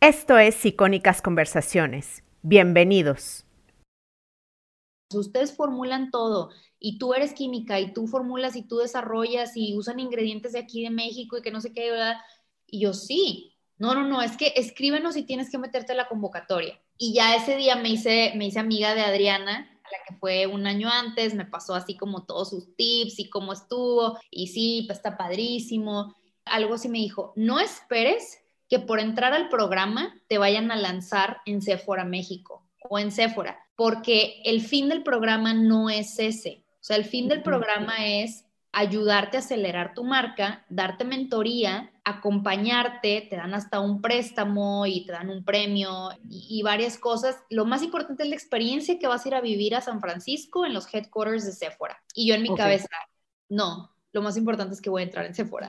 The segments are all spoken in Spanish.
Esto es Icónicas Conversaciones. Bienvenidos. Ustedes formulan todo y tú eres química y tú formulas y tú desarrollas y usan ingredientes de aquí de México y que no sé qué, ¿verdad? Y yo sí. No, no, no, es que escríbenos y tienes que meterte a la convocatoria. Y ya ese día me hice, me hice amiga de Adriana, la que fue un año antes, me pasó así como todos sus tips y cómo estuvo, y sí, pues está padrísimo. Algo así me dijo, no esperes que por entrar al programa te vayan a lanzar en Sephora México o en Sephora, porque el fin del programa no es ese. O sea, el fin del programa es ayudarte a acelerar tu marca, darte mentoría, acompañarte, te dan hasta un préstamo y te dan un premio y, varias cosas. Lo más importante es la experiencia que vas a ir a vivir a San Francisco en los headquarters de Sephora. Y yo en mi cabeza, no, lo más importante es que voy a entrar en Sephora.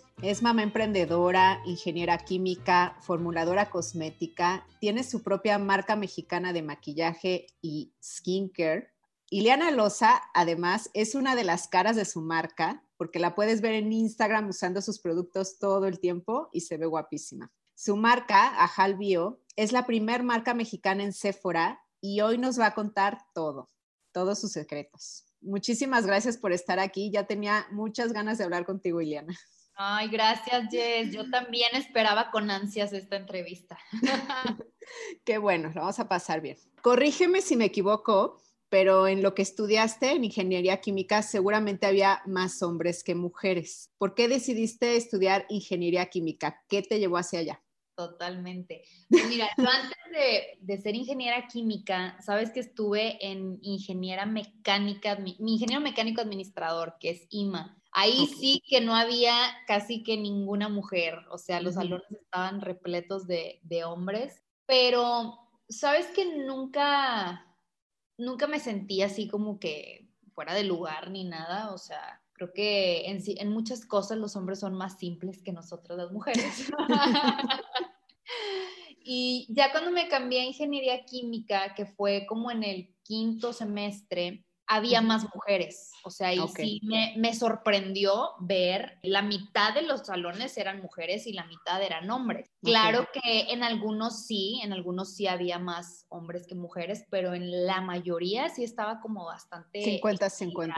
es mamá emprendedora, ingeniera química, formuladora cosmética, tiene su propia marca mexicana de maquillaje y skincare. Ileana Loza, además, es una de las caras de su marca, porque la puedes ver en Instagram usando sus productos todo el tiempo y se ve guapísima. Su marca, Ajal Bio, es la primer marca mexicana en Sephora y hoy nos va a contar todo, todos sus secretos. Muchísimas gracias por estar aquí. Ya tenía muchas ganas de hablar contigo, Ileana. Ay, gracias, Jess. Yo también esperaba con ansias esta entrevista. Qué bueno, lo vamos a pasar bien. Corrígeme si me equivoco, pero en lo que estudiaste en ingeniería química seguramente había más hombres que mujeres. ¿Por qué decidiste estudiar ingeniería química? ¿Qué te llevó hacia allá? Totalmente. Pues mira, yo antes de, de, ser ingeniera química, sabes que estuve en ingeniera mecánica, mi ingeniero mecánico administrador, que es IMA. Ahí sí que no había casi que ninguna mujer, o sea, los salones estaban repletos de, hombres, pero sabes que nunca, nunca me sentí así como que fuera de lugar ni nada, o sea, creo que en, en muchas cosas los hombres son más simples que nosotros las mujeres. y ya cuando me cambié a ingeniería química, que fue como en el quinto semestre, había más mujeres. O sea, y sí me, sorprendió ver la mitad de los salones eran mujeres y la mitad eran hombres. Claro que en algunos sí, en algunos sí había más hombres que mujeres, pero en la mayoría sí estaba como bastante... 50-50.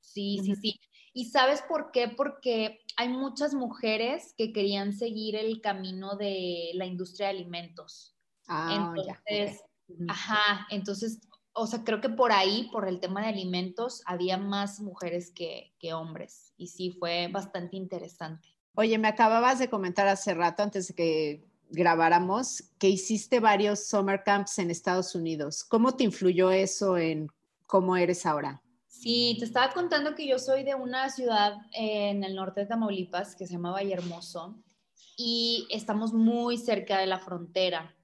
Sí, sí, sí. ¿Y sabes por qué? Porque hay muchas mujeres que querían seguir el camino de la industria de alimentos. Ah, entonces, Ajá, entonces o sea, creo que por ahí, por el tema de alimentos, había más mujeres que, hombres y sí fue bastante interesante. Oye, me acababas de comentar hace rato, antes de que grabáramos, que hiciste varios summer camps en Estados Unidos. ¿Cómo te influyó eso en cómo eres ahora? Sí, te estaba contando que yo soy de una ciudad en el norte de Tamaulipas que se llama Vallehermoso y estamos muy cerca de la frontera.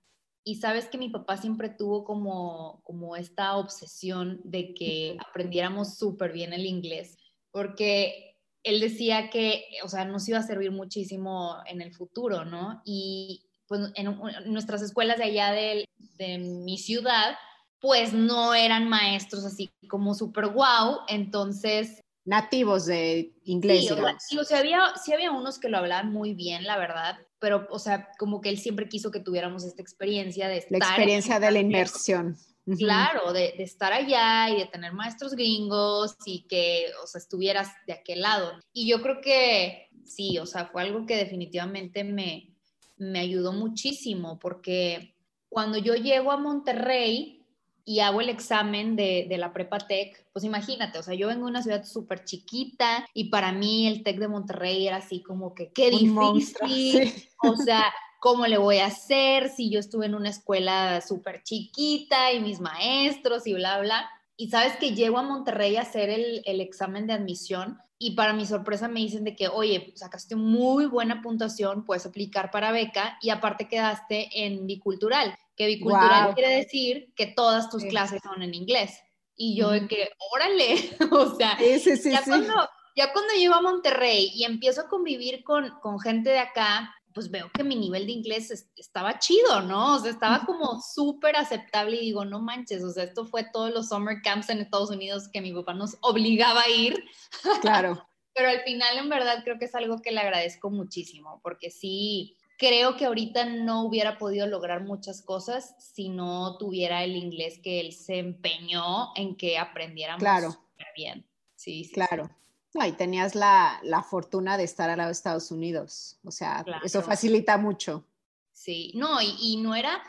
Y sabes que mi papá siempre tuvo como, como esta obsesión de que aprendiéramos súper bien el inglés, porque él decía que, o sea, nos iba a servir muchísimo en el futuro, ¿no? Y pues en, nuestras escuelas de allá de, de, mi ciudad, pues no eran maestros así como súper guau, entonces... Nativos de inglés. Sí, o sea, había, sí había unos que lo hablaban muy bien, la verdad, pero, o sea, como que él siempre quiso que tuviéramos esta experiencia de estar. La experiencia de la inmersión. Claro, de, de, estar allá y de tener maestros gringos y que, o sea, estuvieras de aquel lado. Y yo creo que sí, o sea, fue algo que definitivamente me, me ayudó muchísimo porque cuando yo llego a Monterrey, y hago el examen de, de, la prepa tech, pues imagínate, o sea, yo vengo de una ciudad súper chiquita y para mí el tech de Monterrey era así como que qué difícil, o sea, ¿cómo le voy a hacer si yo estuve en una escuela súper chiquita y mis maestros y bla, bla? Y sabes que llego a Monterrey a hacer el, el examen de admisión y para mi sorpresa me dicen de que, oye, sacaste muy buena puntuación, puedes aplicar para beca y aparte quedaste en bicultural, que bicultural quiere decir que todas tus clases son en inglés. Y yo de que, órale, o sea, ya, Cuando, ya cuando llego a Monterrey y empiezo a convivir con, con gente de acá, pues veo que mi nivel de inglés estaba chido, ¿no? O sea, estaba como súper aceptable y digo, no manches, o sea, esto fue todos los summer camps en Estados Unidos que mi papá nos obligaba a ir. Claro. Pero al final, en verdad, creo que es algo que le agradezco muchísimo, porque sí, creo que ahorita no hubiera podido lograr muchas cosas si no tuviera el inglés que él se empeñó en que aprendiéramos claro. bien. Sí, sí. Claro. No, y tenías la, fortuna de estar al lado de Estados Unidos. O sea, eso facilita mucho. Sí, no, y, no era,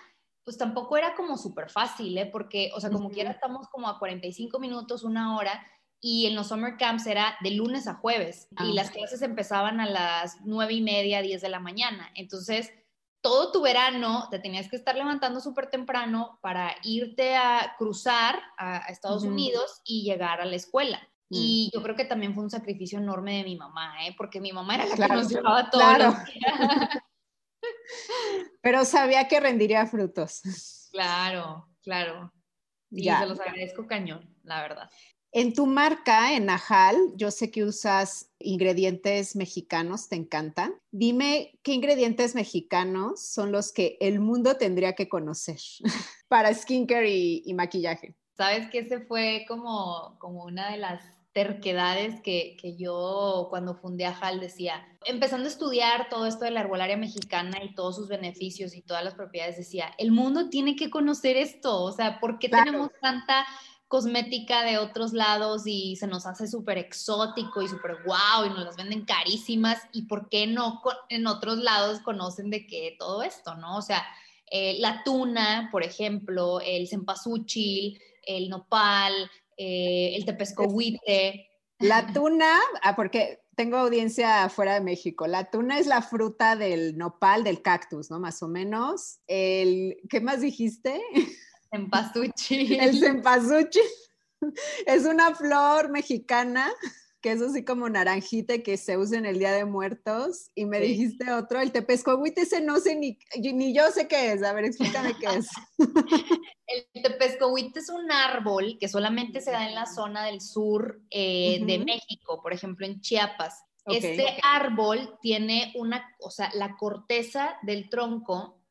pues tampoco era como súper fácil, ¿eh? Porque, o sea, como quiera estamos como a 45 minutos, una hora, y en los summer camps era de lunes a jueves, y ah, las clases empezaban a las nueve y media, 10 de la mañana. Entonces, todo tu verano te tenías que estar levantando súper temprano para irte a cruzar a, Estados Unidos y llegar a la escuela. Mm. Y yo creo que también fue un sacrificio enorme de mi mamá, ¿eh? porque mi mamá era la que nos llevaba todo. Claro. Pero sabía que rendiría frutos. Claro, claro. Y ya. se los agradezco cañón, la verdad. En tu marca, en Najal, yo sé que usas ingredientes mexicanos, te encantan. Dime qué ingredientes mexicanos son los que el mundo tendría que conocer para skincare y, y maquillaje. Sabes que ese fue como, como una de las terquedades que, que, yo cuando fundé a HAL decía, empezando a estudiar todo esto de la herbolaria mexicana y todos sus beneficios y todas las propiedades, decía, el mundo tiene que conocer esto, o sea, ¿por qué tenemos tanta cosmética de otros lados y se nos hace súper exótico y súper guau y nos las venden carísimas y por qué no en otros lados conocen de qué todo esto, ¿no? O sea, eh, la tuna, por ejemplo, el cempasúchil, el nopal, eh, el tepescohuite. La tuna, ah, porque tengo audiencia fuera de México. La tuna es la fruta del nopal, del cactus, ¿no? Más o menos. El, ¿qué más dijiste? Cempasúchil. El cempasúchil. Es una flor mexicana que es así como naranjita que se usa en el Día de Muertos. Y me dijiste otro, el tepescohuite, ese no sé ni, ni yo sé qué es. A ver, explícame qué es. el tepescohuite es un árbol que solamente se da en la zona del sur eh, de México, por ejemplo, en Chiapas. Este árbol tiene una, o sea, la corteza del tronco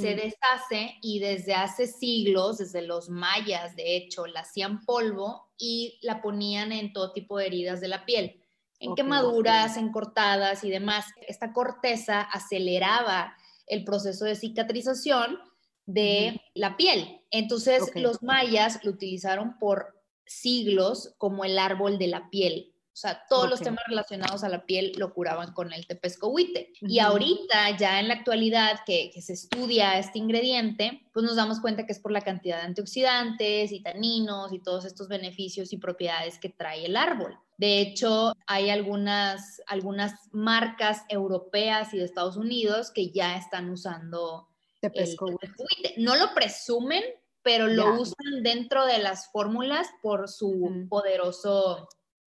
se deshace y desde hace siglos, desde los mayas, de hecho, la hacían polvo y la ponían en todo tipo de heridas de la piel, en quemaduras, en cortadas y demás. Esta corteza aceleraba el proceso de cicatrización de la piel. Entonces, los mayas lo utilizaron por siglos como el árbol de la piel. O sea, todos los temas relacionados a la piel lo curaban con el tepescohuite. Y ahorita, ya en la actualidad que, se estudia este ingrediente, pues nos damos cuenta que es por la cantidad de antioxidantes y taninos y todos estos beneficios y propiedades que trae el árbol. De hecho, hay algunas, algunas marcas europeas y de Estados Unidos que ya están usando tepescohuite. No lo presumen, pero lo usan dentro de las fórmulas por su poderoso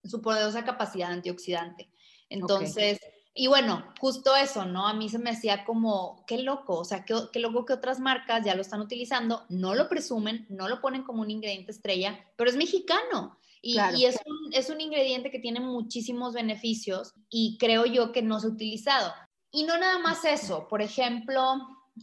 su poderosa capacidad antioxidante. Entonces, y bueno, justo eso, ¿no? A mí se me hacía como, qué loco, o sea, qué, loco que otras marcas ya lo están utilizando, no lo presumen, no lo ponen como un ingrediente estrella, pero es mexicano. Y, es, un, es un ingrediente que tiene muchísimos beneficios y creo yo que no se ha utilizado. Y no nada más eso, por ejemplo,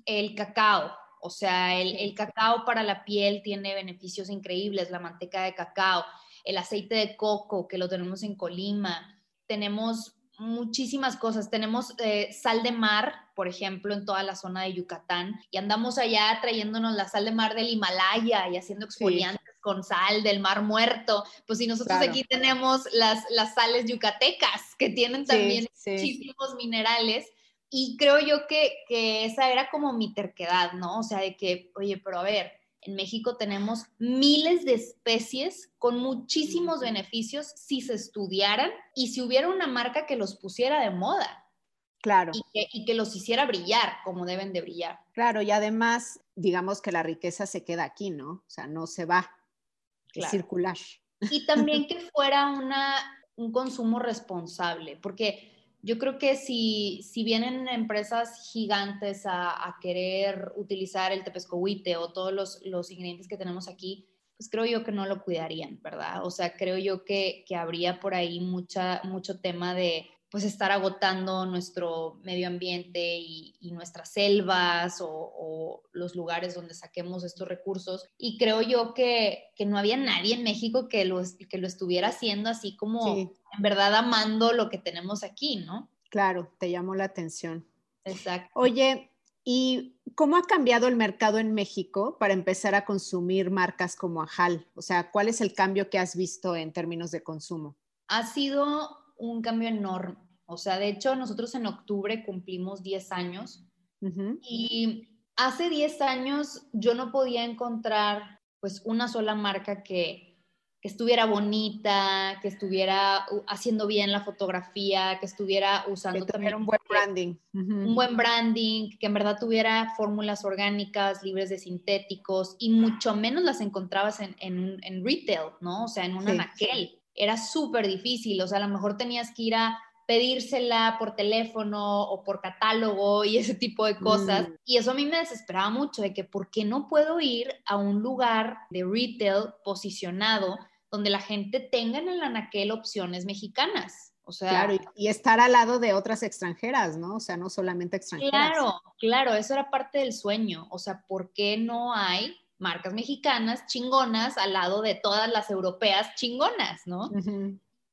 el cacao. O sea, el, el, cacao para la piel tiene beneficios increíbles, la manteca de cacao el aceite de coco, que lo tenemos en Colima, tenemos muchísimas cosas. Tenemos eh, sal de mar, por ejemplo, en toda la zona de Yucatán, y andamos allá trayéndonos la sal de mar del Himalaya y haciendo exfoliantes con sal del mar muerto. Pues si nosotros aquí tenemos las, las sales yucatecas, que tienen también muchísimos minerales. Y creo yo que, que esa era como mi terquedad, ¿no? O sea, de que, oye, pero a ver, en México tenemos miles de especies con muchísimos beneficios si se estudiaran y si hubiera una marca que los pusiera de moda. Claro. Y que, los hiciera brillar como deben de brillar. Claro, y además, digamos que la riqueza se queda aquí, ¿no? O sea, no se va, es circular. Y también que fuera una, un consumo responsable, porque yo creo que si, si vienen empresas gigantes a, querer utilizar el tepescohuite o todos los, los, ingredientes que tenemos aquí, pues creo yo que no lo cuidarían, ¿verdad? O sea, creo yo que, que habría por ahí mucha, mucho tema de, pues estar agotando nuestro medio ambiente y, nuestras selvas o, los lugares donde saquemos estos recursos. Y creo yo que, no había nadie en México que lo, que lo estuviera haciendo así como en verdad amando lo que tenemos aquí, ¿no? Claro, te llamó la atención. Exacto. Oye, ¿y cómo ha cambiado el mercado en México para empezar a consumir marcas como Ajal? O sea, ¿cuál es el cambio que has visto en términos de consumo? Ha sido un cambio enorme. O sea, de hecho, nosotros en octubre cumplimos 10 años y hace 10 años yo no podía encontrar pues una sola marca que, que estuviera bonita, que estuviera haciendo bien la fotografía, que estuviera usando también un buen branding. Un buen branding, que en verdad tuviera fórmulas orgánicas, libres de sintéticos y mucho menos las encontrabas en, en, retail, ¿no? O sea, en un anaquel era súper difícil, o sea, a lo mejor tenías que ir a pedírsela por teléfono o por catálogo y ese tipo de cosas. Mm. Y eso a mí me desesperaba mucho de que, ¿por qué no puedo ir a un lugar de retail posicionado donde la gente tenga en el anaquel opciones mexicanas? O sea, claro, y, estar al lado de otras extranjeras, ¿no? O sea, no solamente extranjeras. Claro, claro, eso era parte del sueño. O sea, ¿por qué no hay marcas mexicanas chingonas al lado de todas las europeas chingonas, ¿no?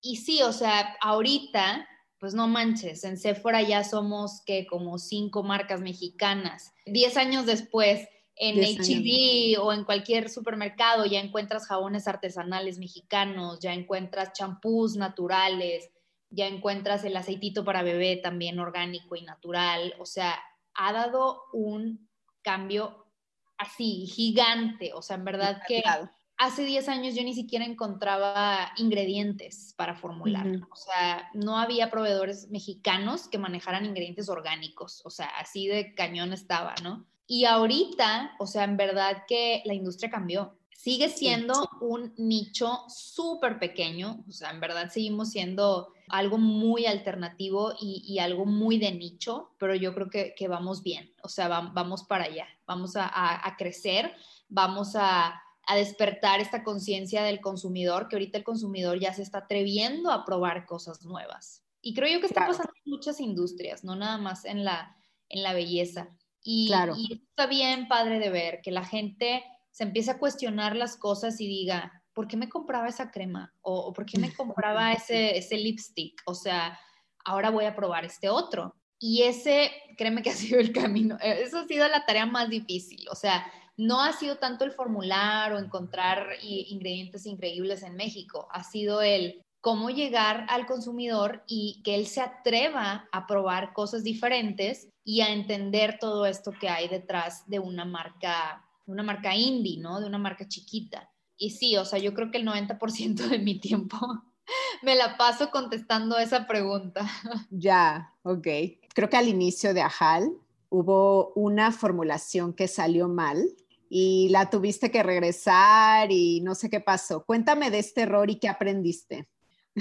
Y sí, o sea, ahorita, pues no manches, en Sephora ya somos que como cinco marcas mexicanas. Diez años después, en HB e o en cualquier supermercado ya encuentras jabones artesanales mexicanos, ya encuentras champús naturales, ya encuentras el aceitito para bebé también orgánico y natural. O sea, ha dado un cambio así, gigante. O sea, en verdad que hace 10 años yo ni siquiera encontraba ingredientes para formular. O sea, no había proveedores mexicanos que manejaran ingredientes orgánicos. O sea, así de cañón estaba, ¿no? Y ahorita, o sea, en verdad que la industria cambió. Sigue siendo un nicho súper pequeño, o sea, en verdad seguimos siendo algo muy alternativo y, algo muy de nicho, pero yo creo que, vamos bien, o sea, vamos para allá, vamos a, crecer, vamos a, despertar esta conciencia del consumidor, que ahorita el consumidor ya se está atreviendo a probar cosas nuevas. Y creo yo que está pasando en muchas industrias, no nada más en la, en la belleza. Y, claro. y está bien padre de ver que la gente se empieza a cuestionar las cosas y diga, ¿por qué me compraba esa crema? ¿O, por qué me compraba ese, ese lipstick? O sea, ahora voy a probar este otro. Y ese, créeme que ha sido el camino, eh, eso ha sido la tarea más difícil. O sea, no ha sido tanto el formular o encontrar ingredientes increíbles en México, ha sido el cómo llegar al consumidor y que él se atreva a probar cosas diferentes y a entender todo esto que hay detrás de una marca una marca indie, ¿no? De una marca chiquita. Y sí, o sea, yo creo que el 90% de mi tiempo me la paso contestando esa pregunta. Ya, ok. Creo que al inicio de Ajal hubo una formulación que salió mal y la tuviste que regresar y no sé qué pasó. Cuéntame de este error y qué aprendiste.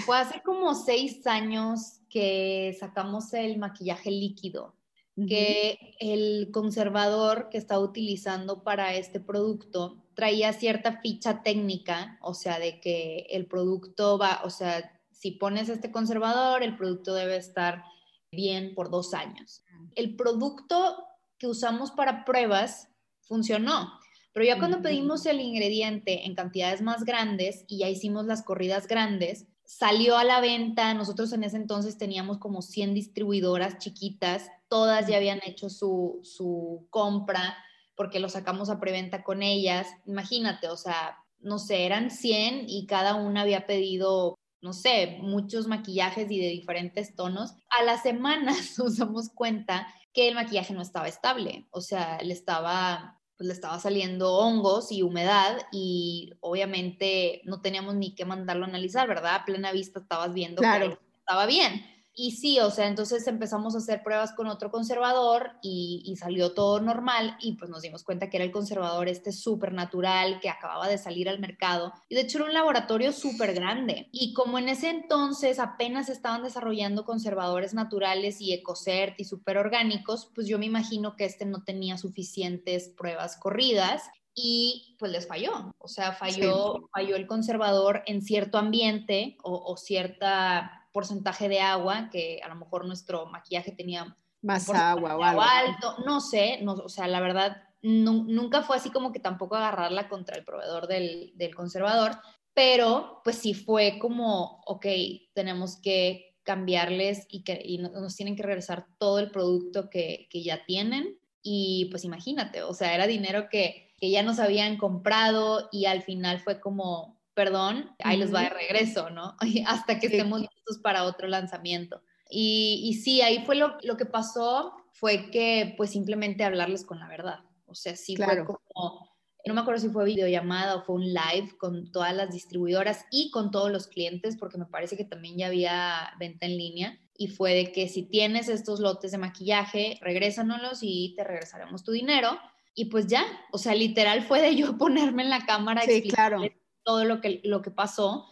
Fue hace como seis años que sacamos el maquillaje líquido que el conservador que estaba utilizando para este producto traía cierta ficha técnica, o sea, de que el producto va, o sea, si pones este conservador, el producto debe estar bien por dos años. El producto que usamos para pruebas funcionó, pero ya cuando pedimos el ingrediente en cantidades más grandes y ya hicimos las corridas grandes, salió a la venta, nosotros en ese entonces teníamos como 100 distribuidoras chiquitas todas ya habían hecho su, compra porque lo sacamos a preventa con ellas. Imagínate, o sea, no sé, eran 100 y cada una había pedido, no sé, muchos maquillajes y de diferentes tonos. A las semanas nos damos cuenta que el maquillaje no estaba estable, o sea, le estaba pues le estaba saliendo hongos y humedad y obviamente no teníamos ni que mandarlo a analizar, ¿verdad? A plena vista estabas viendo que estaba bien y sí, o sea, entonces empezamos a hacer pruebas con otro conservador y, salió todo normal y pues nos dimos cuenta que era el conservador este súper natural que acababa de salir al mercado. Y de hecho era un laboratorio súper grande. Y como en ese entonces apenas estaban desarrollando conservadores naturales y ecocert y súper orgánicos, pues yo me imagino que este no tenía suficientes pruebas corridas y pues les falló, o sea, falló, falló el conservador en cierto ambiente o, o cierta porcentaje de agua, que a lo mejor nuestro maquillaje tenía más agua o algo. alto, no sé, no, o sea, la verdad, nunca fue así como que tampoco agarrarla contra el proveedor del, del conservador, pero pues sí fue como, ok, tenemos que cambiarles y, que, y nos tienen que regresar todo el producto que, que, ya tienen. Y pues imagínate, o sea, era dinero que, que ya nos habían comprado y al final fue como, perdón, ahí les va de regreso, ¿no? Hasta que estemos listos para otro lanzamiento. Y, y sí, ahí fue lo, lo, que pasó, fue que pues simplemente hablarles con la verdad. O sea, sí fue como, no me acuerdo si fue videollamada o fue un live con todas las distribuidoras y con todos los clientes, porque me parece que también ya había venta en línea. Y fue de que si tienes estos lotes de maquillaje, regrésanos y te regresaremos tu dinero. Y pues ya, o sea, literal fue de yo ponerme en la cámara sí, claro todo lo que, lo que pasó.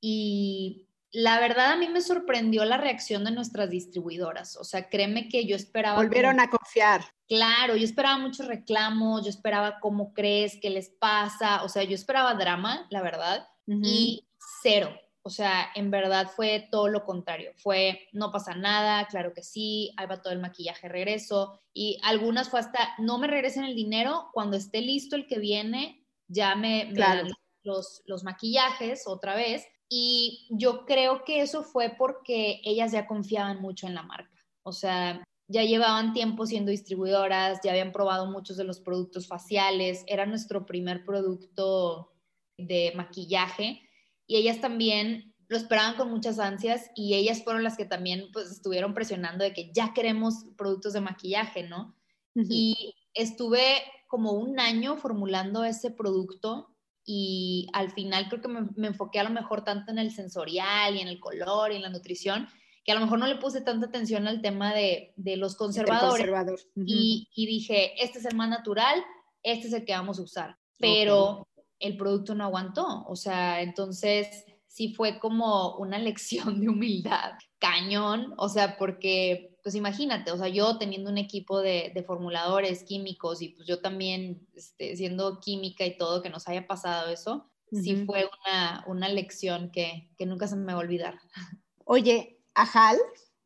Y la verdad a mí me sorprendió la reacción de nuestras distribuidoras. O sea, créeme que yo esperaba... Volvieron a confiar. Claro, yo esperaba muchos reclamos, yo esperaba cómo crees, qué les pasa. O sea, yo esperaba drama, la verdad, y cero. O sea, en verdad fue todo lo contrario. Fue, no pasa nada, claro que sí, ahí va todo el maquillaje, regreso. Y algunas fue hasta, no me regresen el dinero, cuando esté listo el que viene, ya me, claro los, maquillajes otra vez. Y yo creo que eso fue porque ellas ya confiaban mucho en la marca. O sea, ya llevaban tiempo siendo distribuidoras, ya habían probado muchos de los productos faciales, era nuestro primer producto de maquillaje y ellas también lo esperaban con muchas ansias y ellas fueron las que también pues estuvieron presionando de que ya queremos productos de maquillaje, ¿no? Y estuve como un año formulando ese producto y al final creo que me, enfoqué a lo mejor tanto en el sensorial y en el color y en la nutrición, que a lo mejor no le puse tanta atención al tema de, los conservadores. y, dije, este es el más natural, este es el que vamos a usar. Pero el producto no aguantó. O sea, entonces sí fue como una lección de humildad, cañón, o sea, porque pues imagínate, o sea, yo teniendo un equipo de, formuladores químicos y pues yo también este, siendo química y todo, que nos haya pasado eso, sí fue una, una lección que, que, nunca se me va a olvidar. Oye, Ajal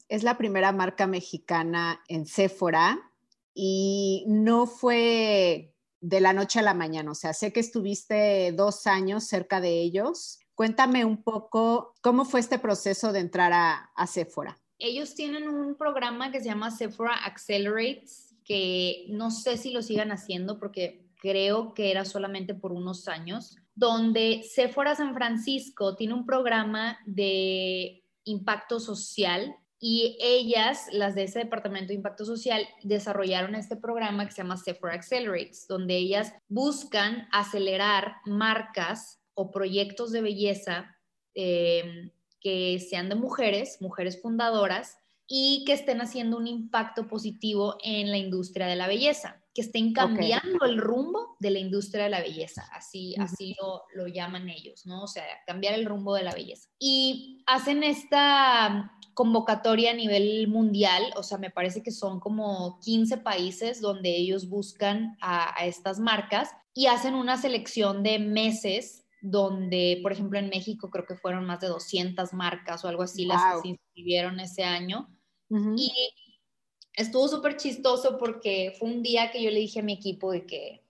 es la primera marca mexicana en Sephora y no fue de la noche a la mañana, o sea, sé que estuviste dos años cerca de ellos. Cuéntame un poco cómo fue este proceso de entrar a, a Sephora ellos tienen un programa que se llama Sephora Accelerates, que no sé si lo sigan haciendo porque creo que era solamente por unos años, donde Sephora San Francisco tiene un programa de impacto social y ellas, las de ese departamento de impacto social, desarrollaron este programa que se llama Sephora Accelerates, donde ellas buscan acelerar marcas o proyectos de belleza eh, que sean de mujeres, mujeres fundadoras, y que estén haciendo un impacto positivo en la industria de la belleza, que estén cambiando el rumbo de la industria de la belleza, así, así lo, lo, llaman ellos, ¿no? O sea, cambiar el rumbo de la belleza. Y hacen esta convocatoria a nivel mundial, o sea, me parece que son como 15 países donde ellos buscan a, a estas marcas y hacen una selección de meses donde, por ejemplo, en México creo que fueron más de 200 marcas o algo así las que se inscribieron ese año. Y estuvo súper chistoso porque fue un día que yo le dije a mi equipo de que,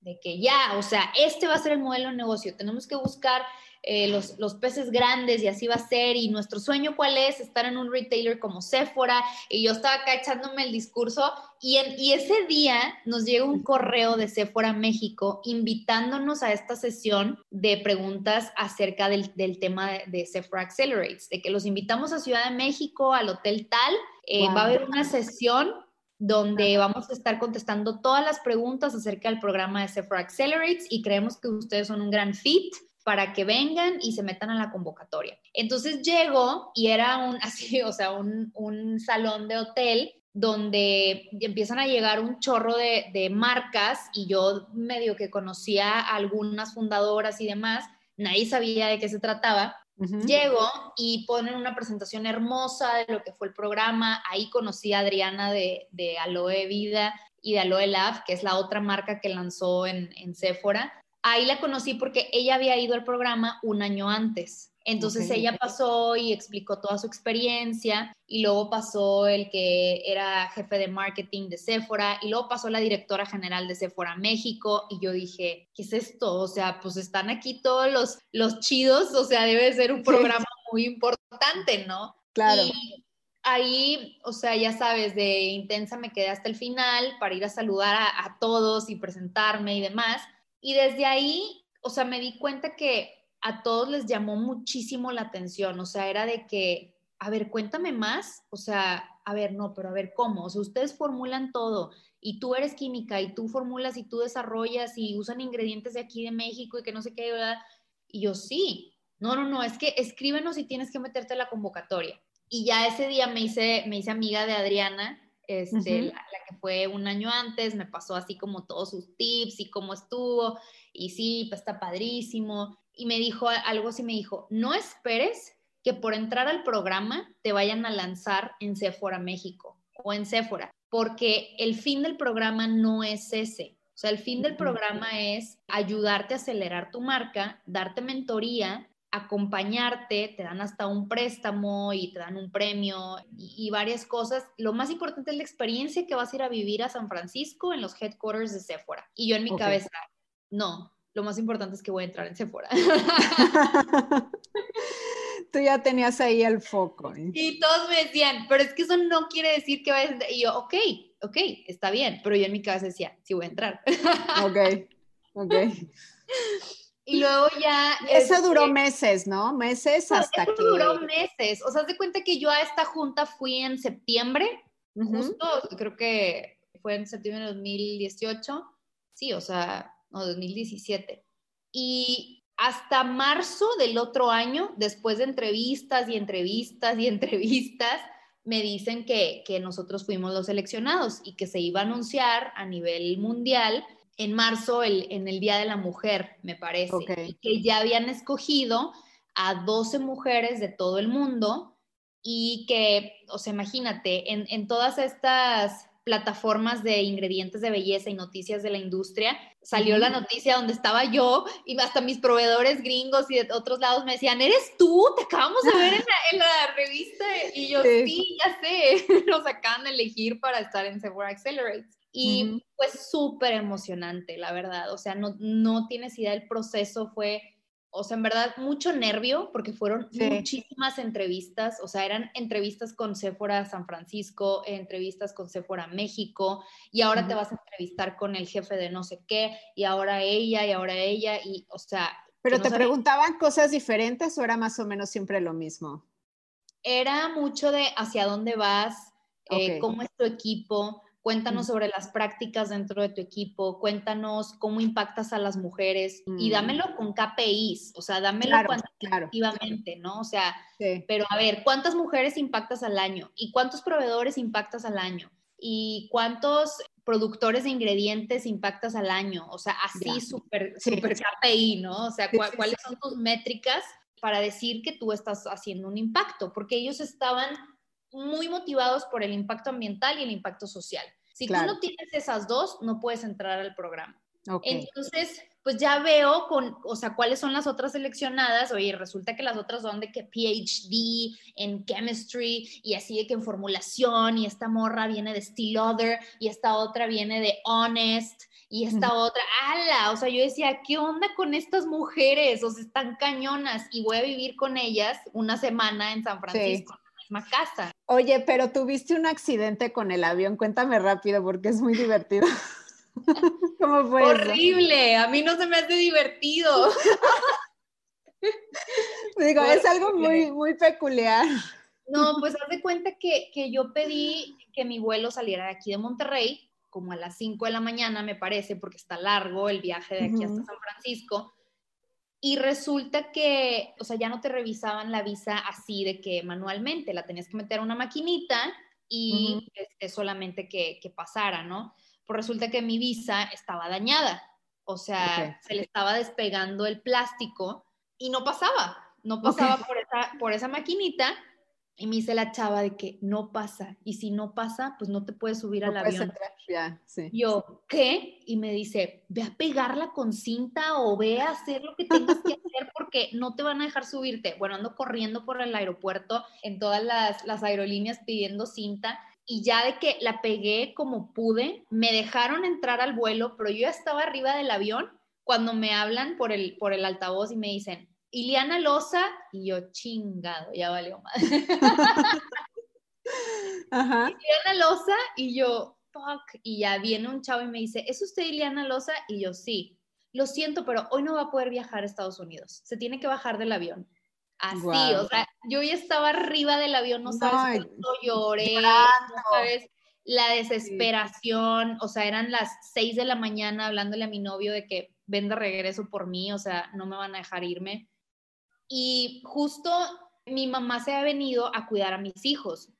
de que ya, o sea, este va a ser el modelo de negocio, tenemos que buscar eh, los, los, peces grandes y así va a ser. Y nuestro sueño, ¿cuál es? Estar en un retailer como Sephora. Y yo estaba acá echándome el discurso. Y, en, y ese día nos llega un correo de Sephora México invitándonos a esta sesión de preguntas acerca del, del tema de, Sephora Accelerates, de que los invitamos a Ciudad de México, al hotel tal. Eh, va a haber una sesión donde vamos a estar contestando todas las preguntas acerca del programa de Sephora Accelerates y creemos que ustedes son un gran fit para que vengan y se metan a la convocatoria. Entonces llego y era un, así, o sea, un, un salón de hotel donde empiezan a llegar un chorro de, de, marcas y yo medio que conocía a algunas fundadoras y demás, nadie sabía de qué se trataba. Llego y ponen una presentación hermosa de lo que fue el programa. Ahí conocí a Adriana de, de Aloe Vida y de Aloe Love, que es la otra marca que lanzó en, en Sephora. Ahí la conocí porque ella había ido al programa un año antes. Entonces ella pasó y explicó toda su experiencia y luego pasó el que era jefe de marketing de Sephora y luego pasó la directora general de Sephora México y yo dije, ¿qué es esto? O sea, pues están aquí todos los, los chidos, o sea, debe ser un programa muy importante, ¿no? Claro. Y ahí, o sea, ya sabes, de intensa me quedé hasta el final para ir a saludar a, a todos y presentarme y demás. Y desde ahí, o sea, me di cuenta que a todos les llamó muchísimo la atención, o sea, era de que, a ver, cuéntame más, o sea, a ver, no, pero a ver, ¿cómo? O sea, ustedes formulan todo y tú eres química y tú formulas y tú desarrollas y usan ingredientes de aquí de México y que no sé qué. Y yo sí, no, no, no, es que escríbenos y tienes que meterte a la convocatoria. Y ya ese día me hice, me hice amiga de Adriana, este, la, la, que fue un año antes, me pasó así como todos sus tips y cómo estuvo, y sí, pues está padrísimo. Y me dijo algo así, me dijo, no esperes que por entrar al programa te vayan a lanzar en Sephora México o en Sephora, porque el fin del programa no es ese. O sea, el fin del programa es ayudarte a acelerar tu marca, darte mentoría, acompañarte, te dan hasta un préstamo y te dan un premio y, varias cosas. Lo más importante es la experiencia que vas a ir a vivir a San Francisco en los headquarters de Sephora. Y yo en mi cabeza, no, lo más importante es que voy a entrar en Sephora. Tú ya tenías ahí el foco. ¿eh? Y todos me decían, pero es que eso no quiere decir que vayas a... Y yo, ok, ok, está bien. Pero yo en mi cabeza decía, sí voy a entrar. ok, ok. Y luego ya... Eso este, duró meses, ¿no? Meses hasta que... duró meses. O sea, haz de cuenta que yo a esta junta fui en septiembre, justo, creo que fue en septiembre de 2018. Sí, o sea, no, 2017. Y hasta marzo del otro año, después de entrevistas y entrevistas y entrevistas, me dicen que, que nosotros fuimos los seleccionados y que se iba a anunciar a nivel mundial en marzo, el, en el Día de la Mujer, me parece, que ya habían escogido a 12 mujeres de todo el mundo y que, o sea, imagínate, en, en todas estas plataformas de ingredientes de belleza y noticias de la industria, salió la noticia donde estaba yo y hasta mis proveedores gringos y de otros lados me decían, ¿eres tú? Te acabamos de ver en la, revista. Y yo, sí. ya sé, nos acaban de elegir para estar en Sephora Accelerate. Y fue súper emocionante, la verdad. O sea, no, no tienes idea, el proceso fue o sea, en verdad, mucho nervio porque fueron muchísimas entrevistas, o sea, eran entrevistas con Sephora San Francisco, entrevistas con Sephora México, y ahora te vas a entrevistar con el jefe de no sé qué, y ahora ella, y ahora ella, y, o sea... ¿Pero te preguntaban cosas diferentes o era más o menos siempre lo mismo? Era mucho de hacia dónde vas, eh, cómo es tu equipo, Cuéntanos sobre las prácticas dentro de tu equipo, cuéntanos cómo impactas a las mujeres y mm. dámelo con KPIs, o sea, dámelo cuantitativamente, ¿no? O sea, pero a ver, ¿cuántas mujeres impactas al año? ¿Y cuántos proveedores impactas al año? ¿Y cuántos productores de ingredientes impactas al año? O sea, así súper super KPI, ¿no? O sea, ¿cuáles son tus métricas para decir que tú estás haciendo un impacto? Porque ellos estaban muy motivados por el impacto ambiental y el impacto social. Si tú no tienes esas dos, no puedes entrar al programa. Entonces, pues ya veo con, o sea, cuáles son las otras seleccionadas. Oye, resulta que las otras son de que PhD en chemistry y así de que en formulación y esta morra viene de Still Other y esta otra viene de Honest y esta otra, ala, o sea, yo decía, ¿qué onda con estas mujeres? O sea, están cañonas y voy a vivir con ellas una semana en San Francisco casa. Oye, pero tuviste un accidente con el avión, cuéntame rápido porque es muy divertido. ¿Cómo fue? Horrible, a mí no se me hace divertido. Digo, es algo muy, muy peculiar. No, pues haz de cuenta que, que, yo pedí que mi vuelo saliera de aquí de Monterrey, como a las 5 de la mañana, me parece, porque está largo el viaje de aquí hasta San Francisco. Y resulta que, o sea, ya no te revisaban la visa así de que manualmente, la tenías que meter a una maquinita y este, solamente que, que, pasara, ¿no? Pues resulta que mi visa estaba dañada, o sea, se le estaba despegando el plástico y no pasaba, no pasaba por, esa, por esa maquinita y me dice la chava de que no pasa. Y si no pasa, pues no te puedes subir al avión. ya, sí, Yo, ¿qué? Y me dice, ve a pegarla con cinta o ve a hacer lo que tengas que hacer porque no te van a dejar subirte. Bueno, ando corriendo por el aeropuerto en todas las, las aerolíneas pidiendo cinta. Y ya de que la pegué como pude, me dejaron entrar al vuelo, pero yo ya estaba arriba del avión cuando me hablan por el, por el altavoz y me dicen, Iliana Loza, y yo, chingado, ya valió más. Ajá. Iliana Loza, y yo, fuck, y ya viene un chavo y me dice, ¿es usted Iliana Loza? Y yo, sí. Lo siento, pero hoy no va a poder viajar a Estados Unidos. Se tiene que bajar del avión. Así, o sea, yo ya estaba arriba del avión, no sabes cuánto lloré, no sabes la desesperación, o sea, eran las seis de la mañana hablándole a mi novio de que ven de regreso por mí, o sea, no me van a dejar irme. Y justo mi mamá se ha venido a cuidar a mis hijos.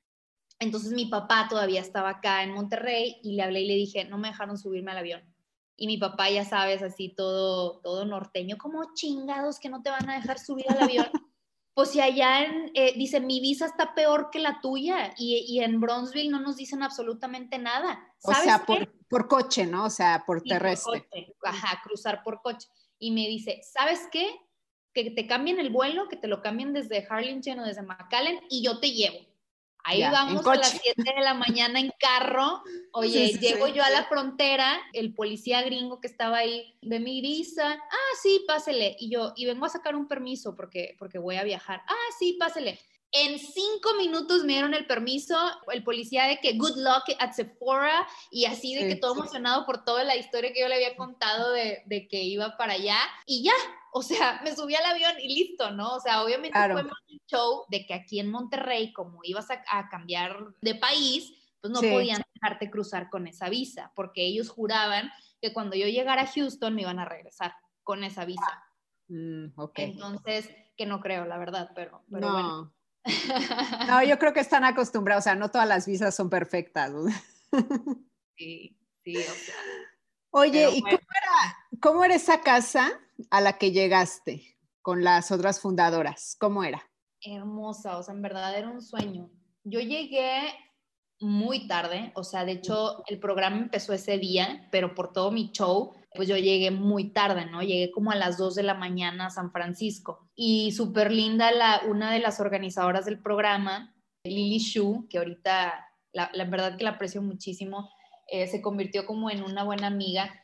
Entonces mi papá todavía estaba acá en Monterrey y le hablé y le dije, no me dejaron subirme al avión. Y mi papá, ya sabes, así todo, todo norteño, como chingados que no te van a dejar subir al avión. pues si allá en, eh, dice, mi visa está peor que la tuya y, y, en Bronzeville no nos dicen absolutamente nada. ¿Sabes o sea, por, por, coche, ¿no? O sea, por terrestre. Ajá, cruzar por coche. Y me dice, ¿sabes qué? Que te cambien el vuelo, que te lo cambien desde Harlingen o desde McAllen y yo te llevo. Ahí vamos a las 7 de la mañana en carro. Oye, llego yo a la frontera, el policía gringo que estaba ahí de mi visa, ah, sí, pásele. Y yo, y vengo a sacar un permiso porque, porque voy a viajar. Ah, sí, pásele. En cinco minutos me dieron el permiso, el policía de que good luck at Sephora y así de que todo emocionado por toda la historia que yo le había contado de, de que iba para allá y ya, o sea, me subí al avión y listo, ¿no? O sea, obviamente fue un show de que aquí en Monterrey, como ibas a, cambiar de país, pues no podían dejarte cruzar con esa visa, porque ellos juraban que cuando yo llegara a Houston me iban a regresar con esa visa. Mm, Entonces, que no creo, la verdad, pero, pero no. bueno. No, yo creo que están acostumbrados, o sea, no todas las visas son perfectas. Sí, sí, o sea. Oye, ¿y cómo, era, cómo era esa casa a la que llegaste con las otras fundadoras? ¿Cómo era? Hermosa, o sea, en verdad era un sueño. Yo llegué muy tarde, o sea, de hecho el programa empezó ese día, pero por todo mi show, pues yo llegué muy tarde, ¿no? Llegué como a las 2 de la mañana a San Francisco. Y súper linda la, una de las organizadoras del programa, Lily Shu, que ahorita la, la verdad que la aprecio muchísimo, eh, se convirtió como en una buena amiga.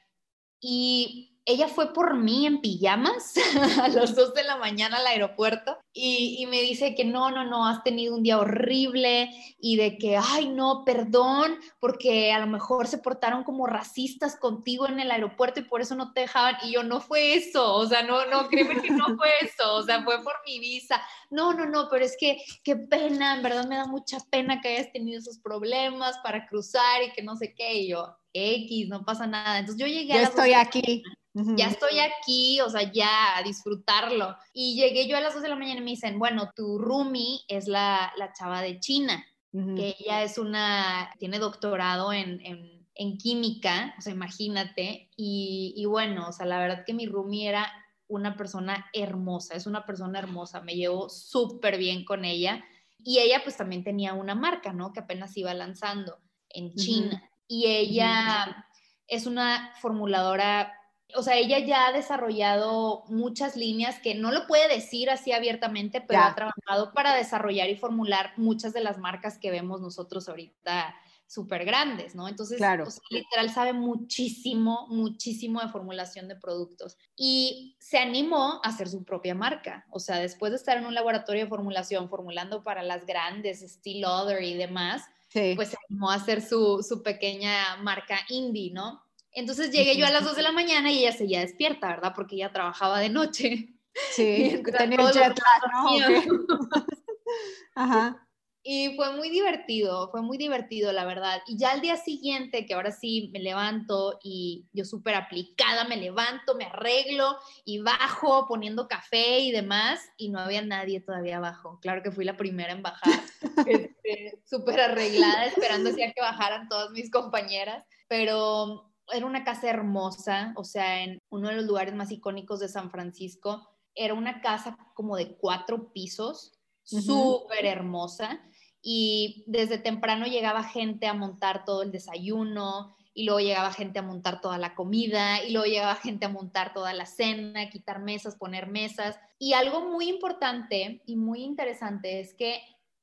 Y ella fue por mí en pijamas a las 2 de la mañana al aeropuerto y, me dice que no, no, no, has tenido un día horrible y de que, ay, no, perdón, porque a lo mejor se portaron como racistas contigo en el aeropuerto y por eso no te dejaban. Y yo, no fue eso, o sea, no, no, créeme que no fue eso, o sea, fue por mi visa. No, no, no, pero es que qué pena, en verdad me da mucha pena que hayas tenido esos problemas para cruzar y que no sé qué. Y yo, X, no pasa nada. Entonces yo llegué a... estoy aquí ya estoy aquí, o sea, ya a disfrutarlo. Y llegué yo a las 2 de la mañana y me dicen, bueno, tu roomie es la, la chava de China, que ella es una, tiene doctorado en, en, en química, o sea, imagínate. Y, y, bueno, o sea, la verdad que mi roomie era una persona hermosa, es una persona hermosa, me llevo súper bien con ella. Y ella pues también tenía una marca, ¿no? Que apenas iba lanzando en China. Y ella es una formuladora o sea, ella ya ha desarrollado muchas líneas que no lo puede decir así abiertamente, pero ha trabajado para desarrollar y formular muchas de las marcas que vemos nosotros ahorita súper grandes, ¿no? Entonces, claro. literal sabe muchísimo, muchísimo de formulación de productos. Y se animó a hacer su propia marca. O sea, después de estar en un laboratorio de formulación, formulando para las grandes, Steel Other y demás, pues se animó a hacer su, su pequeña marca indie, ¿no? Entonces llegué yo a las 2 de la mañana y ella seguía despierta, ¿verdad? Porque ella trabajaba de noche. Sí, tenía el jet lag, ¿no? Ajá. Y fue muy divertido, fue muy divertido, la verdad. Y ya al día siguiente, que ahora sí me levanto y yo súper aplicada, me levanto, me arreglo y bajo poniendo café y demás, y no había nadie todavía abajo. Claro que fui la primera en bajar, este, súper arreglada, esperando así a que bajaran todas mis compañeras, pero era una casa hermosa, o sea, en uno de los lugares más icónicos de San Francisco. Era una casa como de cuatro pisos, súper hermosa y desde temprano llegaba gente a montar todo el desayuno y luego llegaba gente a montar toda la comida y luego llegaba gente a montar toda la cena, quitar mesas, poner mesas. Y algo muy importante y muy interesante es que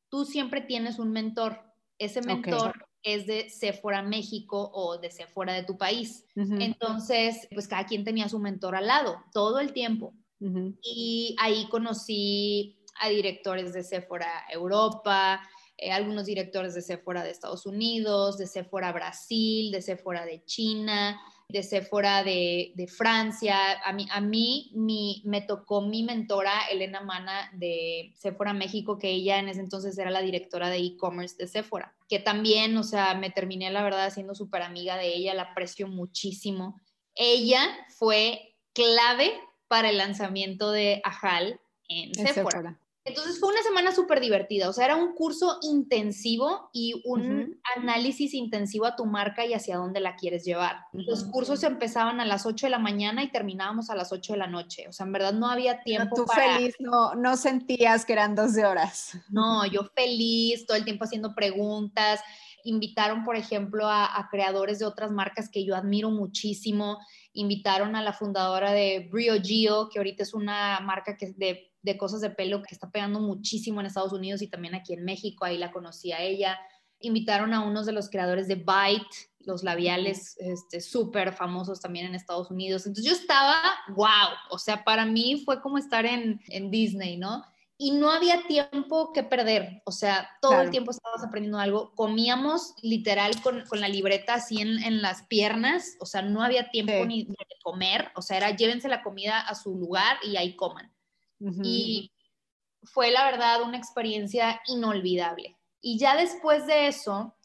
tú siempre tienes un mentor. Ese mentor es de Sephora México o de Sephora de tu país. Entonces, pues cada quien tenía su mentor al lado todo el tiempo. Y ahí conocí a directores de Sephora Europa, eh, algunos directores de Sephora de Estados Unidos, de Sephora Brasil, de Sephora de China, de Sephora de, de Francia. A mí, a mí mi, me tocó mi mentora, Elena Mana, de Sephora México, que ella en ese entonces era la directora de e-commerce de Sephora, que también, o sea, me terminé, la verdad, siendo súper amiga de ella, la aprecio muchísimo. Ella fue clave para el lanzamiento de Ajal en Sephora. Entonces fue una semana súper divertida, o sea, era un curso intensivo y un análisis intensivo a tu marca y hacia dónde la quieres llevar. Los cursos empezaban a las 8 de la mañana y terminábamos a las 8 de la noche, o sea, en verdad no había tiempo. Pero tú feliz, no, no sentías que eran 12 horas. No, yo feliz, todo el tiempo haciendo preguntas. Invitaron, por ejemplo, a, a creadores de otras marcas que yo admiro muchísimo. Invitaron a la fundadora de Brio Gio, que ahorita es una marca que es de de cosas de pelo que está pegando muchísimo en Estados Unidos y también aquí en México, ahí la conocí a ella. Invitaron a unos de los creadores de Bite, los labiales este, súper famosos también en Estados Unidos. Entonces yo estaba, wow, o sea, para mí fue como estar en, en Disney, ¿no? Y no había tiempo que perder, o sea, todo el tiempo estabas aprendiendo algo. Comíamos literal con, con la libreta así en, en, las piernas, o sea, no había tiempo ni de comer, o sea, era llévense la comida a su lugar y ahí coman. Y fue la verdad una experiencia inolvidable. Y ya después de eso,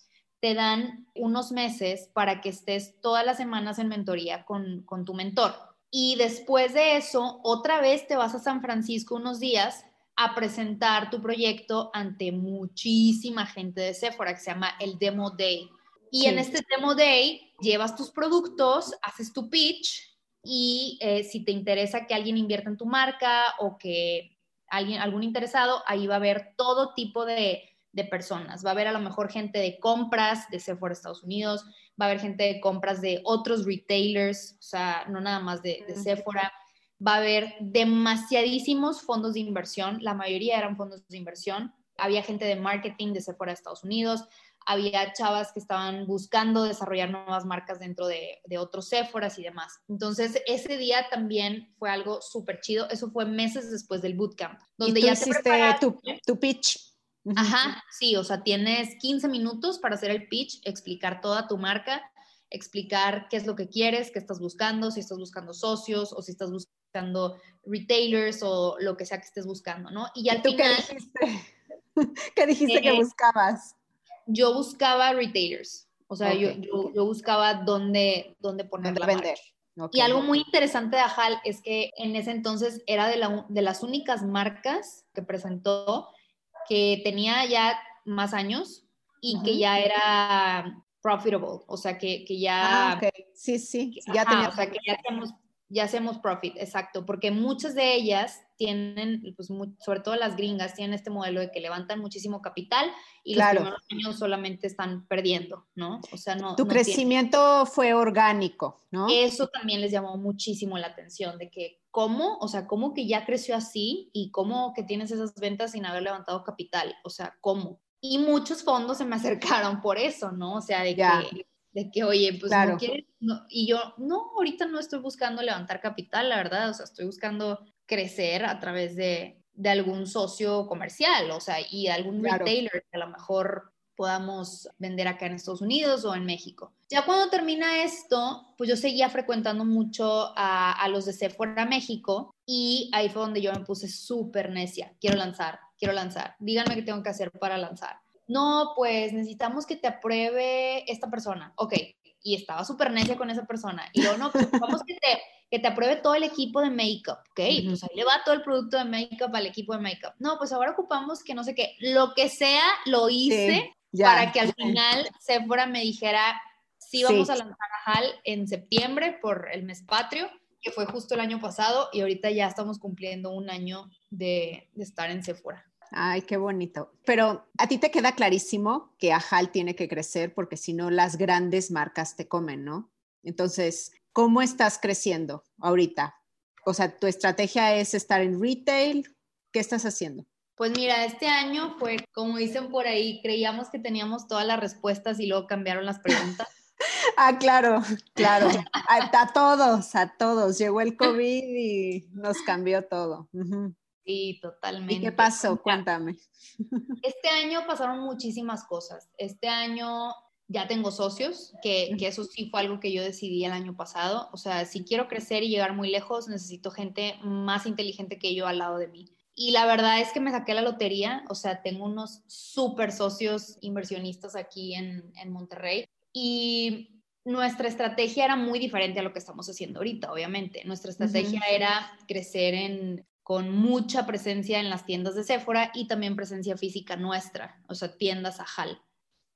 te dan unos meses para que estés todas las semanas en mentoría con, con tu mentor. Y después de eso, otra vez te vas a San Francisco unos días a presentar tu proyecto ante muchísima gente de Sephora, que se llama el Demo Day. Y en este Demo Day llevas tus productos, haces tu pitch y eh, si te interesa que alguien invierta en tu marca o que alguien, algún interesado, ahí va a haber todo tipo de, de personas. Va a haber a lo mejor gente de compras de Sephora Estados Unidos, va a haber gente de compras de otros retailers, o sea, no nada más de, de Sephora. Va a haber demasiadísimos fondos de inversión, la mayoría eran fondos de inversión. Había gente de marketing de Sephora Estados Unidos, había chavas que estaban buscando desarrollar nuevas marcas dentro de, de otros Sephoras y demás. Entonces, ese día también fue algo súper chido. Eso fue meses después del bootcamp, donde ya hiciste tu, tu pitch. Ajá, sí, o sea, tienes 15 minutos para hacer el pitch, explicar toda tu marca, explicar qué es lo que quieres, qué estás buscando, si estás buscando socios o si estás buscando retailers o lo que sea que estés buscando, ¿no? Y al final... ¿Qué dijiste? ¿Qué dijiste que buscabas? Yo buscaba retailers, o sea, yo, yo, buscaba dónde, dónde poner la vender. Y algo muy interesante de Ajal es que en ese entonces era de, la, de las únicas marcas que presentó que tenía ya más años y que ya era profitable, o sea, que, que ya... Ah, Sí, sí, ya tenía... O sea, que ya hacemos, ya hacemos profit, exacto, porque muchas de ellas tienen, pues, sobre todo las gringas, tienen este modelo de que levantan muchísimo capital y los primeros años solamente están perdiendo, ¿no? O sea, no. Tu crecimiento fue orgánico, ¿no? Eso también les llamó muchísimo la atención, de que cómo, o sea, cómo que ya creció así y cómo que tienes esas ventas sin haber levantado capital, o sea, cómo. Y muchos fondos se me acercaron por eso, ¿no? O sea, de que de que, oye, pues no quieres, y yo, no, ahorita no estoy buscando levantar capital, la verdad, o sea, estoy buscando crecer a través de, algún socio comercial, o sea, y algún retailer que a lo mejor podamos vender acá en Estados Unidos o en México. Ya cuando termina esto, pues yo seguía frecuentando mucho a, a los de Sephora México y ahí fue donde yo me puse súper necia, quiero lanzar, quiero lanzar, díganme qué tengo que hacer para lanzar. No, pues necesitamos que te apruebe esta persona. Ok, y estaba súper necia con esa persona. Y luego, no, pues vamos que te, que te apruebe todo el equipo de make-up, ¿ok? Pues ahí le va todo el producto de make-up al equipo de make-up. No, pues ahora ocupamos que no sé qué, lo que sea, lo hice para que al final Sephora me dijera, sí, vamos a lanzar a HAL en septiembre por el mes patrio, que fue justo el año pasado, y ahorita ya estamos cumpliendo un año de, de estar en Sephora. Ay, qué bonito. Pero a ti te queda clarísimo que Ajal tiene que crecer porque si no las grandes marcas te comen, ¿no? Entonces, ¿cómo estás creciendo ahorita? O sea, tu estrategia es estar en retail. ¿Qué estás haciendo? Pues mira, este año fue, como dicen por ahí, creíamos que teníamos todas las respuestas y luego cambiaron las preguntas. ah, claro, claro. A, todos, a todos. Llegó el COVID y nos cambió todo. Sí, totalmente. ¿Y qué pasó? Cuéntame. Este año pasaron muchísimas cosas. Este año ya tengo socios, que, que, eso sí fue algo que yo decidí el año pasado. O sea, si quiero crecer y llegar muy lejos, necesito gente más inteligente que yo al lado de mí. Y la verdad es que me saqué la lotería, o sea, tengo unos súper socios inversionistas aquí en, en Monterrey. Y nuestra estrategia era muy diferente a lo que estamos haciendo ahorita, obviamente. Nuestra estrategia era crecer en con mucha presencia en las tiendas de Sephora y también presencia física nuestra, o sea, tiendas a HAL.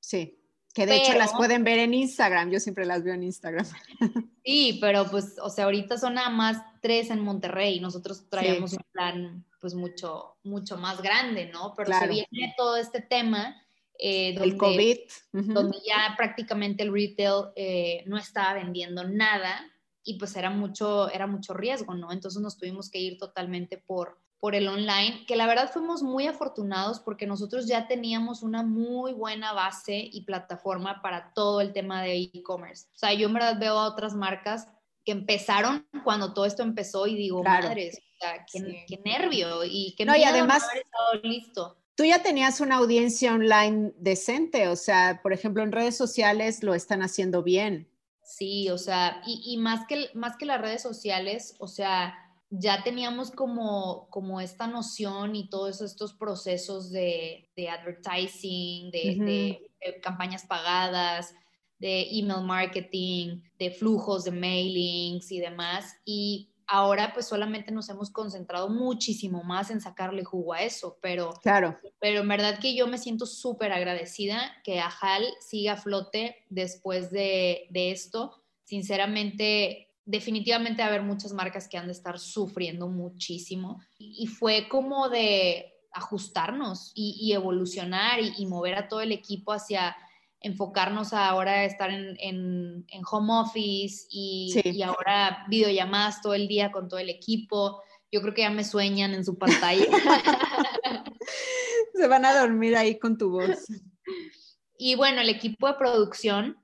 Sí, que de hecho las pueden ver en Instagram, yo siempre las veo en Instagram. Sí, pero pues, o sea, ahorita son nada más tres en Monterrey, nosotros traíamos un plan pues mucho, mucho más grande, ¿no? Pero se viene todo este tema. Eh, donde, el COVID. Donde ya prácticamente el retail eh, no estaba vendiendo nada y pues era mucho, era mucho riesgo, ¿no? Entonces nos tuvimos que ir totalmente por, por el online, que la verdad fuimos muy afortunados porque nosotros ya teníamos una muy buena base y plataforma para todo el tema de e-commerce. O sea, yo en verdad veo a otras marcas que empezaron cuando todo esto empezó y digo, madres, o sea, qué, nervio y que no, y además, listo. Tú ya tenías una audiencia online decente, o sea, por ejemplo, en redes sociales lo están haciendo bien. Sí, o sea, y, más, que, más que las redes sociales, o sea, ya teníamos como, como esta noción y todos estos procesos de, advertising, de, campañas pagadas, de email marketing, de flujos de mailings y demás. Y ahora pues solamente nos hemos concentrado muchísimo más en sacarle jugo a eso, pero, claro. pero en verdad que yo me siento súper agradecida que Ajal siga a flote después de, de esto. Sinceramente, definitivamente va a haber muchas marcas que han de estar sufriendo muchísimo y fue como de ajustarnos y, evolucionar y, y mover a todo el equipo hacia enfocarnos ahora a estar en, en, home office y, y, ahora videollamadas todo el día con todo el equipo. Yo creo que ya me sueñan en su pantalla. Se van a dormir ahí con tu voz. Y bueno, el equipo de producción,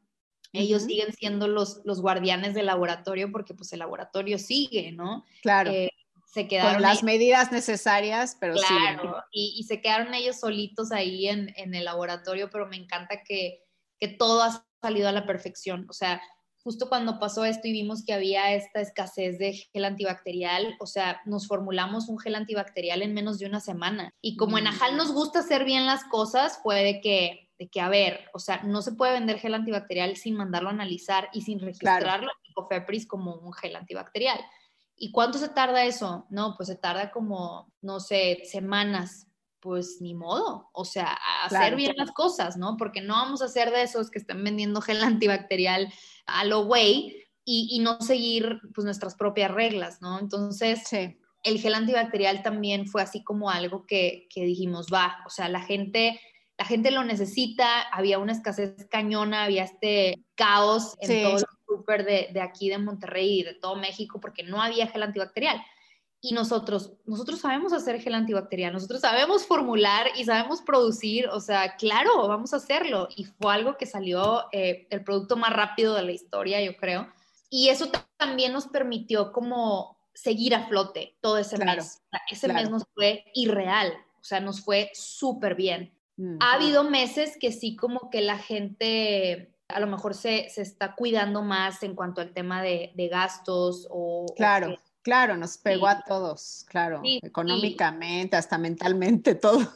ellos siguen siendo los, los guardianes del laboratorio porque pues el laboratorio sigue, ¿no? Claro. Eh, se quedaron con las medidas necesarias, pero claro, y, y, se quedaron ellos solitos ahí en, en, el laboratorio, pero me encanta que, que todo ha salido a la perfección. O sea, justo cuando pasó esto y vimos que había esta escasez de gel antibacterial, o sea, nos formulamos un gel antibacterial en menos de una semana. Y como en Ajal nos gusta hacer bien las cosas, fue de que, de que a ver, o sea, no se puede vender gel antibacterial sin mandarlo a analizar y sin registrarlo en COFEPRIS como un gel antibacterial. ¿Y cuánto se tarda eso? No, pues se tarda como, no sé, semanas pues ni modo, o sea, hacer bien las cosas, ¿no? Porque no vamos a ser de esos que estén vendiendo gel antibacterial a lo way y, no seguir pues nuestras propias reglas, ¿no? Entonces, el gel antibacterial también fue así como algo que, dijimos, va, o sea, la gente, la gente lo necesita, había una escasez cañona, había este caos en todo el súper de, de aquí de Monterrey y de todo México porque no había gel antibacterial y nosotros, nosotros sabemos hacer gel antibacterial, nosotros sabemos formular y sabemos producir, o sea, claro, vamos a hacerlo. Y fue algo que salió eh, el producto más rápido de la historia, yo creo. Y eso también nos permitió como seguir a flote todo ese mes. Ese mes nos fue irreal, o sea, nos fue súper bien. Mm, ha habido meses que sí como que la gente a lo mejor se, se está cuidando más en cuanto al tema de, de gastos o... Claro. Claro, nos pegó a todos, claro, económicamente, hasta mentalmente, todo.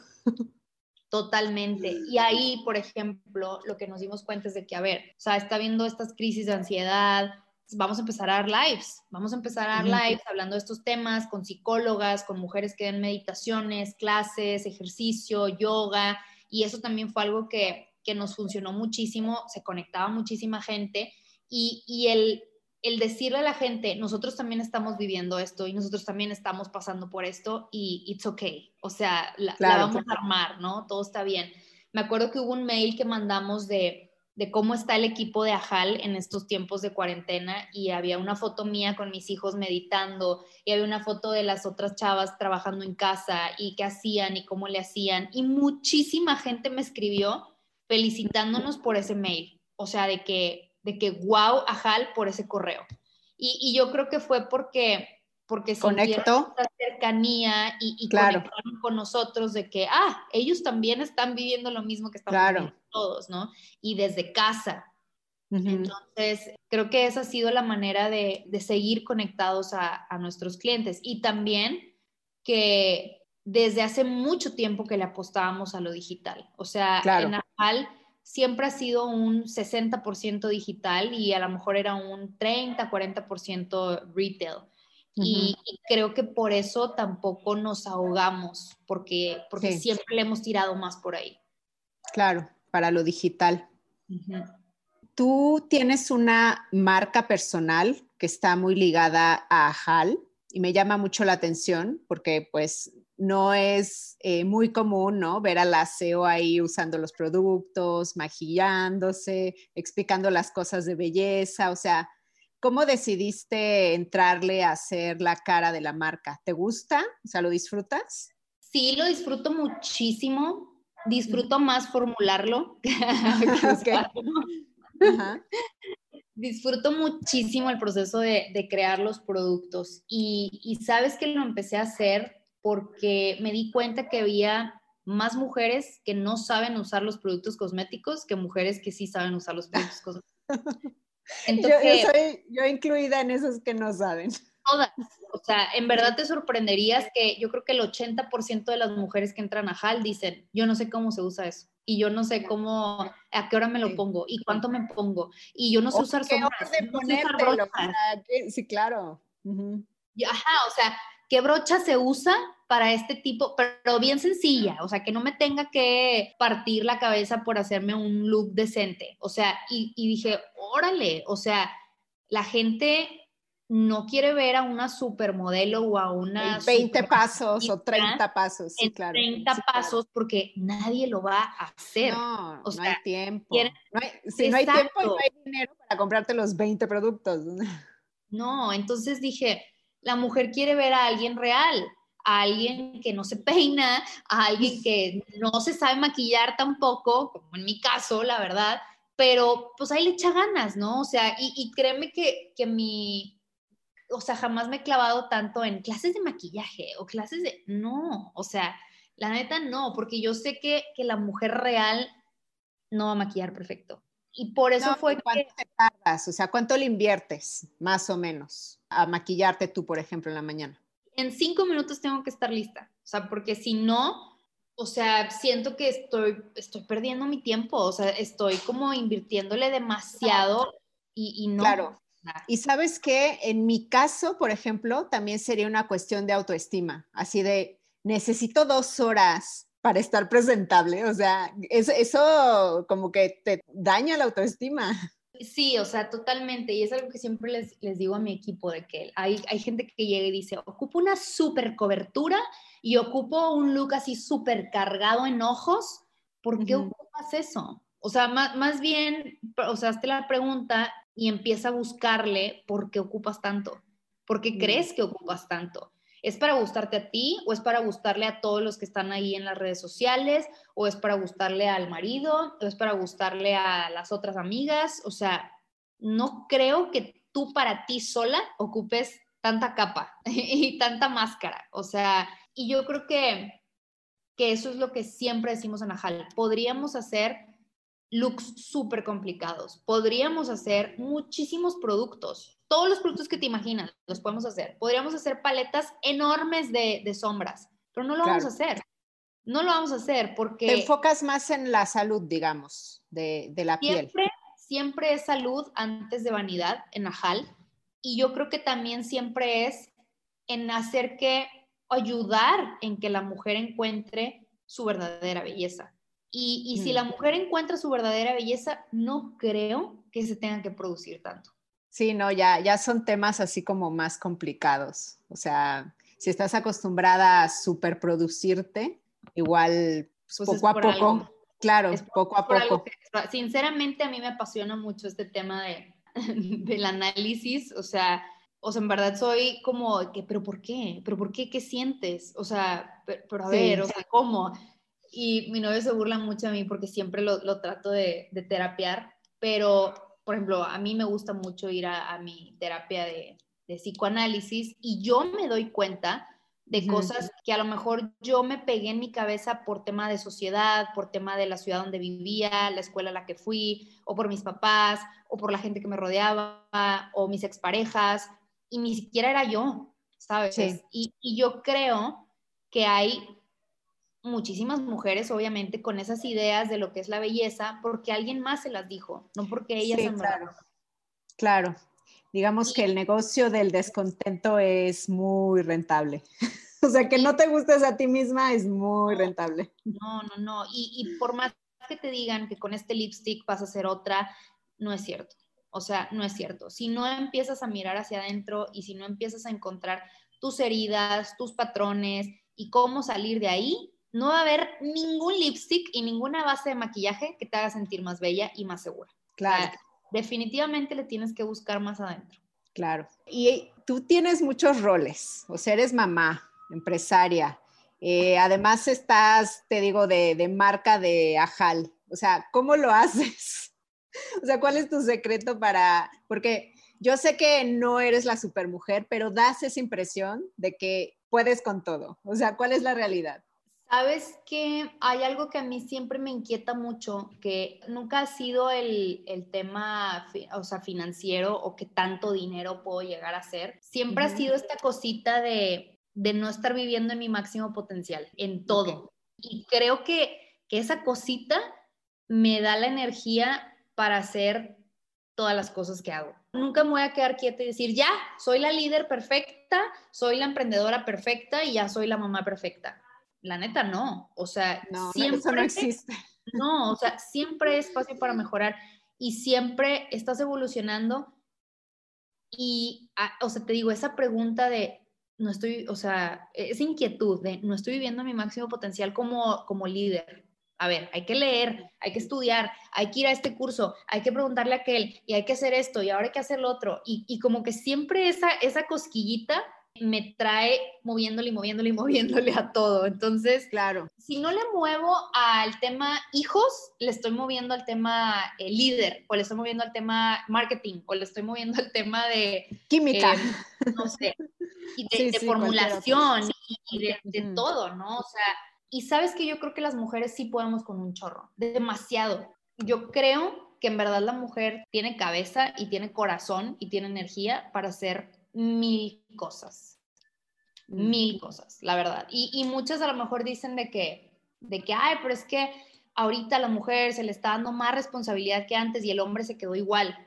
Totalmente. Y ahí, por ejemplo, lo que nos dimos cuenta es de que, a ver, o sea, está viendo estas crisis de ansiedad, vamos a empezar a dar lives, vamos a empezar a dar lives hablando de estos temas con psicólogas, con mujeres que den meditaciones, clases, ejercicio, yoga, y eso también fue algo que, nos funcionó muchísimo, se conectaba muchísima gente y, y el, el decirle a la gente, nosotros también estamos viviendo esto y nosotros también estamos pasando por esto y it's okay, o sea, la, vamos a armar, ¿no? Todo está bien. Me acuerdo que hubo un mail que mandamos de de cómo está el equipo de Ajal en estos tiempos de cuarentena y había una foto mía con mis hijos meditando y había una foto de las otras chavas trabajando en casa y qué hacían y cómo le hacían y muchísima gente me escribió felicitándonos por ese mail, o sea, de que, de que wow, Ajal por ese correo. Y, y yo creo que fue porque porque conectó esa cercanía y, y conectaron con nosotros de que, ah, ellos también están viviendo lo mismo que estamos viviendo todos, ¿no? Y desde casa. Entonces, creo que esa ha sido la manera de, de seguir conectados a, a, nuestros clientes y también que desde hace mucho tiempo que le apostábamos a lo digital. O sea, en Ajal siempre ha sido un 60% digital y a lo mejor era un 30, 40% retail. Y, creo que por eso tampoco nos ahogamos, porque, porque siempre le hemos tirado más por ahí. Claro, para lo digital. Tú tienes una marca personal que está muy ligada a HAL y me llama mucho la atención porque pues no es eh, muy común, ¿no? Ver a la CEO ahí usando los productos, maquillándose, explicando las cosas de belleza, o sea, ¿Cómo decidiste entrarle a hacer la cara de la marca? ¿Te gusta? O sea, ¿lo disfrutas? Sí, lo disfruto muchísimo. Disfruto más formularlo. Disfruto muchísimo el proceso de, crear los productos y, y sabes que lo empecé a hacer porque me di cuenta que había más mujeres que no saben usar los productos cosméticos que mujeres que sí saben usar los productos cosméticos. yo, soy yo incluida en esos que no saben. Todas. O sea, en verdad te sorprenderías que yo creo que el 80% de las mujeres que entran a HAL dicen, yo no sé cómo se usa eso. Y yo no sé cómo, a qué hora me lo pongo y cuánto me pongo. Y yo no sé usar sombras. sí, claro. Ajá, o sea, ¿qué brocha se usa para este tipo? Pero bien sencilla, o sea, que no me tenga que partir la cabeza por hacerme un look decente. O sea, y, dije, órale, o sea, la gente no quiere ver a una supermodelo o a una... 20 pasos o 30 pasos, sí, claro. 30 pasos porque nadie lo va a hacer. No, no hay tiempo. si no hay tiempo, no hay dinero para comprarte los 20 productos. No, entonces dije, la mujer quiere ver a alguien real, a alguien que no se peina, a alguien que no se sabe maquillar tampoco, como en mi caso, la verdad, pero pues ahí le echa ganas, ¿no? O sea, y, créeme que, que mi, o sea, jamás me he clavado tanto en clases de maquillaje o clases de, no, o sea, la neta no, porque yo sé que, que la mujer real no va a maquillar perfecto. Y por eso fue ¿cuánto te tardas? O sea, ¿cuánto le inviertes, más o menos, a maquillarte tú, por ejemplo, en la mañana? En cinco minutos tengo que estar lista. O sea, porque si no, o sea, siento que estoy, estoy perdiendo mi tiempo. O sea, estoy como invirtiéndole demasiado y, y no. Claro. Y sabes que en mi caso, por ejemplo, también sería una cuestión de autoestima, así de necesito dos horas para estar presentable. O sea, eso, eso como que te daña la autoestima. Sí, o sea, totalmente. Y es algo que siempre les, les digo a mi equipo, de que hay, hay gente que llega y dice, ocupo una super cobertura y ocupo un look así súper cargado en ojos. ¿Por qué ocupas eso? O sea, más, más bien, o sea, hazte la pregunta y empieza a buscarle por qué ocupas tanto. ¿Por qué crees que ocupas tanto? ¿Es para gustarte a ti o es para gustarle a todos los que están ahí en las redes sociales o es para gustarle al marido o es para gustarle a las otras amigas? O sea, no creo que tú para ti sola ocupes tanta capa y tanta máscara. O sea, y yo creo que, que eso es lo que siempre decimos en Ajal. Podríamos hacer looks súper complicados. Podríamos hacer muchísimos productos, todos los productos que te imaginas, los podemos hacer. Podríamos hacer paletas enormes de, sombras, pero no lo vamos a hacer. no lo vamos a hacer porque... Te enfocas más en la salud, digamos, de, la siempre, piel. Siempre es salud antes de vanidad en Ajal. Y yo creo que también siempre es en hacer que, ayudar en que la mujer encuentre su verdadera belleza. Y, y si la mm. mujer encuentra su verdadera belleza, no creo que se tenga que producir tanto. Sí, no, ya, ya son temas así como más complicados. O sea, si estás acostumbrada a superproducirte, igual pues, pues poco a poco, claro, poco a poco. sinceramente a mí me apasiona mucho este tema de, del análisis, o sea, o sea, en verdad soy como que, pero ¿por qué? ¿Pero por qué? ¿Qué sientes? O sea, pero, a ver, o sea, ¿cómo? Y mi novio se burla mucho a mí porque siempre lo, lo trato de, de, terapiar, pero, por ejemplo, a mí me gusta mucho ir a, a mi terapia de, de psicoanálisis y yo me doy cuenta de cosas que a lo mejor yo me pegué en mi cabeza por tema de sociedad, por tema de la ciudad donde vivía, la escuela a la que fui, o por mis papás, o por la gente que me rodeaba, o mis exparejas, y ni siquiera era yo, ¿sabes? Y, y, yo creo que hay muchísimas mujeres, obviamente, con esas ideas de lo que es la belleza, porque alguien más se las dijo, no porque ellas sí, claro. claro, digamos que el negocio del descontento es muy rentable. o sea, que no te gustes a ti misma es muy rentable. No, no, no. Y, y, por más que te digan que con este lipstick vas a hacer otra, no es cierto. O sea, no es cierto. Si no empiezas a mirar hacia adentro y si no empiezas a encontrar tus heridas, tus patrones y cómo salir de ahí, no va a haber ningún lipstick y ninguna base de maquillaje que te haga sentir más bella y más segura. Claro definitivamente le tienes que buscar más adentro. Claro. Y tú tienes muchos roles, o sea, eres mamá, empresaria. Eh, además estás, te digo, de, marca de Ajal. O sea, ¿cómo lo haces? o sea, ¿cuál es tu secreto para...? Porque yo sé que no eres la supermujer, pero das esa impresión de que puedes con todo. O sea, ¿cuál es la realidad? Sabes que hay algo que a mí siempre me inquieta mucho, que nunca ha sido el, tema o sea, financiero o qué tanto dinero puedo llegar a hacer. Siempre ha sido esta cosita de, no estar viviendo en mi máximo potencial, en todo. Y creo que, que esa cosita me da la energía para hacer todas las cosas que hago. Nunca me voy a quedar quieta y decir, ya, soy la líder perfecta, soy la emprendedora perfecta y ya soy la mamá perfecta la neta no, o sea, siempre, eso no existe. No, o sea, siempre hay espacio para mejorar y siempre estás evolucionando y, ah, o sea, te digo, esa pregunta de, no estoy, o sea, esa inquietud de, no estoy viviendo mi máximo potencial como, como líder. A ver, hay que leer, hay que estudiar, hay que ir a este curso, hay que preguntarle a aquel y hay que hacer esto y ahora hay que hacer lo otro. Y, y como que siempre esa, esa cosquillita me trae moviéndole y moviéndole y moviéndole a todo. Entonces, claro. Si no le muevo al tema hijos, le estoy moviendo al tema eh, líder, o le estoy moviendo al tema marketing, o le estoy moviendo al tema de química, eh, no sé, y de, formulación y, de, todo, ¿no? O sea, y sabes que yo creo que las mujeres sí podemos con un chorro, demasiado. Yo creo que en verdad la mujer tiene cabeza y tiene corazón y tiene energía para hacer mil cosas, mil cosas, la verdad. Y, y, muchas a lo mejor dicen de que, de que, ay, pero es que ahorita a la mujer se le está dando más responsabilidad que antes y el hombre se quedó igual.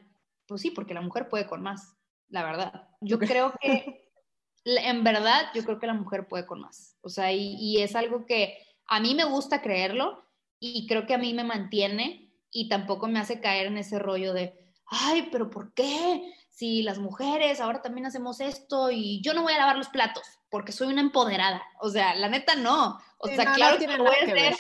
Pues sí, porque la mujer puede con más, la verdad. Yo creo que, en verdad, yo creo que la mujer puede con más. O sea, y, y es algo que a mí me gusta creerlo y creo que a mí me mantiene y tampoco me hace caer en ese rollo de, ay, pero ¿por qué? Si las mujeres ahora también hacemos esto y yo no voy a lavar los platos porque soy una empoderada. O sea, la neta no. O sea, claro que lo voy a hacer.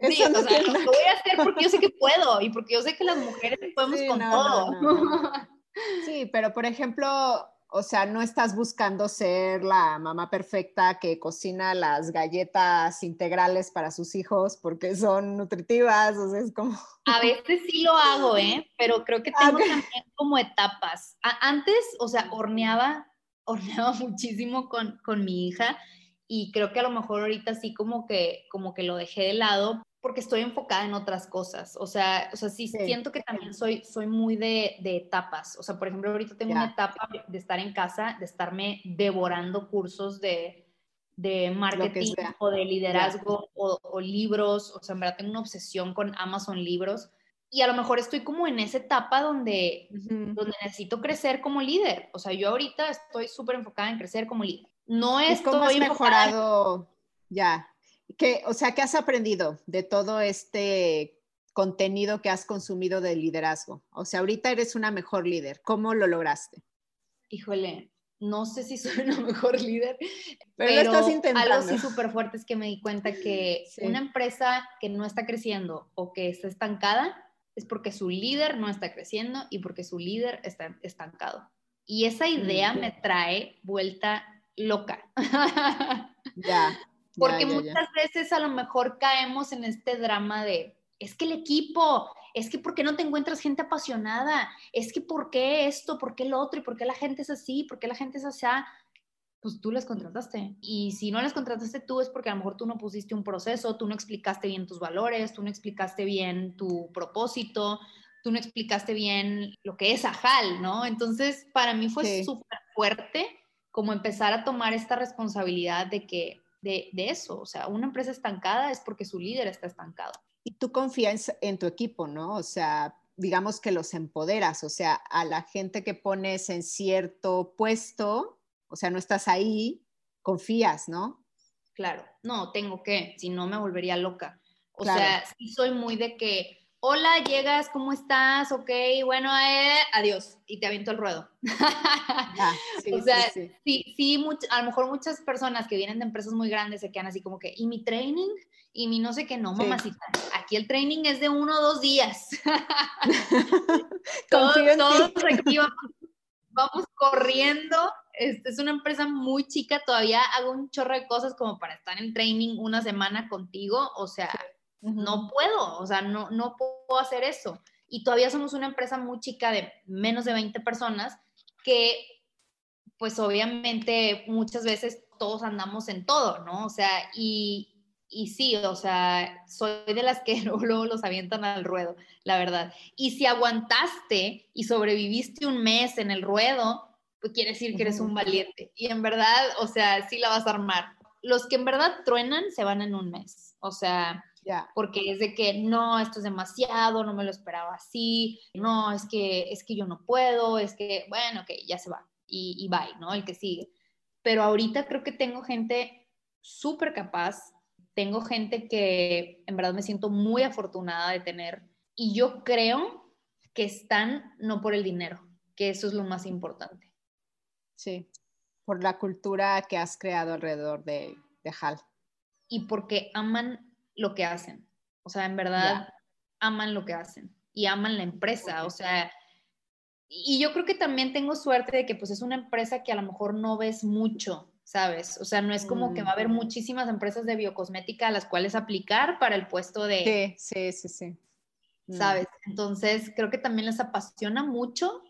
Sí, o sea, lo voy a hacer porque yo sé que puedo y porque yo sé que las mujeres podemos con todo. sí, pero por ejemplo, o sea, no estás buscando ser la mamá perfecta que cocina las galletas integrales para sus hijos porque son nutritivas, o sea, es como... A veces sí lo hago, ¿eh? Pero creo que tengo también como etapas. antes, o sea, horneaba, horneaba muchísimo con, con mi hija y creo que a lo mejor ahorita sí como que, como que lo dejé de lado porque estoy enfocada en otras cosas. O sea, o sea sí, siento que también soy, soy muy de, de etapas. O sea, por ejemplo, ahorita tengo una etapa de estar en casa, de estarme devorando cursos de, de marketing o de liderazgo o, libros, o sea, en verdad tengo una obsesión con Amazon libros y a lo mejor estoy como en esa etapa donde, donde necesito crecer como líder. O sea, yo ahorita estoy súper enfocada en crecer como líder. No es ¿Cómo has mejorado ya? ¿Qué, o sea, ¿qué has aprendido de todo este contenido que has consumido de liderazgo? O sea, ahorita eres una mejor líder. ¿Cómo lo lograste? Híjole, no sé si soy una mejor líder, pero, algo sí súper fuerte es que me di cuenta que una empresa que no está creciendo o que está estancada es porque su líder no está creciendo y porque su líder está estancado. Y esa idea me trae vuelta loca. Ya. Porque muchas veces a lo mejor caemos en este drama de, es que el equipo, es que ¿por qué no te encuentras gente apasionada? Es que ¿por qué esto? ¿Por qué lo otro? ¿Y por qué la gente es así? ¿Por qué la gente es así? Pues tú las contrataste. Y si no las contrataste tú es porque a lo mejor tú no pusiste un proceso, tú no explicaste bien tus valores, tú no explicaste bien tu propósito, tú no explicaste bien lo que es Ajal, ¿no? Entonces, para mí fue súper fuerte como empezar a tomar esta responsabilidad de que, de, de eso, o sea, una empresa estancada es porque su líder está estancado. Y tú confías en tu equipo, ¿no? O sea, digamos que los empoderas, o sea, a la gente que pones en cierto puesto, o sea, no estás ahí, confías, ¿no? Claro, no, tengo que, si no me volvería loca. O sea, sí soy muy de que hola, llegas, ¿cómo estás? Ok, bueno, eh, adiós. Y te aviento el ruedo. Ah, o sea, sí, sí, a lo mejor muchas personas que vienen de empresas muy grandes se quedan así como que, ¿y mi training? Y mi no sé qué, no, mamacita. Aquí el training es de uno o dos días. todos, todos aquí vamos, corriendo. Este, es una empresa muy chica, todavía hago un chorro de cosas como para estar en training una semana contigo. O sea, no puedo, o sea, no, no puedo hacer eso. Y todavía somos una empresa muy chica de menos de 20 personas que, pues obviamente muchas veces todos andamos en todo, ¿no? O sea, y, y sí, o sea, soy de las que luego los avientan al ruedo, la verdad. Y si aguantaste y sobreviviste un mes en el ruedo, pues quiere decir que eres un valiente. Y en verdad, o sea, sí la vas a armar. Los que en verdad truenan se van en un mes. O sea, porque es de que no, esto es demasiado, no me lo esperaba así, no, es que, es que yo no puedo, es que, bueno, ok, ya se va y, y bye, ¿no? El que sigue. Pero ahorita creo que tengo gente súper capaz, tengo gente que en verdad me siento muy afortunada de tener y yo creo que están no por el dinero, que eso es lo más importante. Sí, por la cultura que has creado alrededor de, de HAL. Y porque aman lo que hacen. O sea, en verdad aman lo que hacen y aman la empresa. O sea, y yo creo que también tengo suerte de que pues es una empresa que a lo mejor no ves mucho, ¿sabes? O sea, no es como que va a haber mm. muchísimas empresas de biocosmética a las cuales aplicar para el puesto de... Sí, sí, sí, sí. Mm. ¿Sabes? Entonces, creo que también les apasiona mucho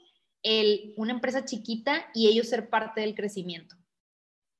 el, una empresa chiquita y ellos ser parte del crecimiento.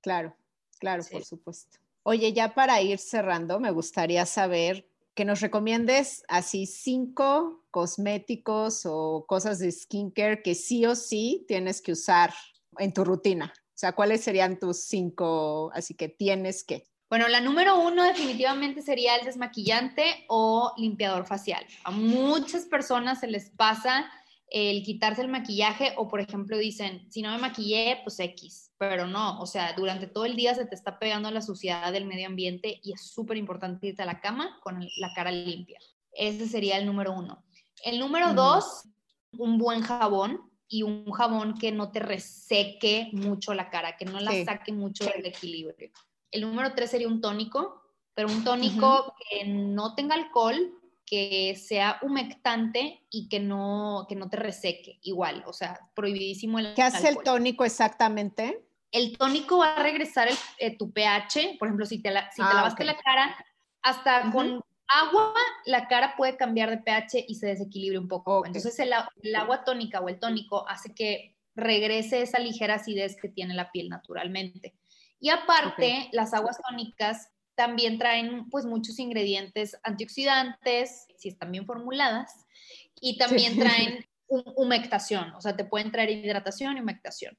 Claro, claro, por supuesto. Oye, ya para ir cerrando, me gustaría saber que nos recomiendes así cinco cosméticos o cosas de skincare que sí o sí tienes que usar en tu rutina. O sea, ¿cuáles serían tus cinco? Así que tienes que. Bueno, la número uno definitivamente sería el desmaquillante o limpiador facial. A muchas personas se les pasa el quitarse el maquillaje o, por ejemplo, dicen, si no me maquillé, pues X, pero no, o sea, durante todo el día se te está pegando la suciedad del medio ambiente y es súper importante irte a la cama con la cara limpia. Ese sería el número uno. El número dos, un buen jabón y un jabón que no te reseque mucho la cara, que no la saque mucho del equilibrio. El número tres sería un tónico, pero un tónico que no tenga alcohol, que sea humectante y que no, que no te reseque igual, o sea, prohibidísimo el ¿Qué hace el tónico exactamente? El tónico va a regresar eh, tu pH, por ejemplo, si te, si te ah, lavaste la cara, hasta con agua la cara puede cambiar de pH y se desequilibre un poco. Entonces el, agua tónica o el tónico hace que regrese esa ligera acidez que tiene la piel naturalmente. Y aparte, las aguas tónicas también traen pues muchos ingredientes antioxidantes, si están bien formuladas, y también traen humectación, o sea, te pueden traer hidratación y humectación.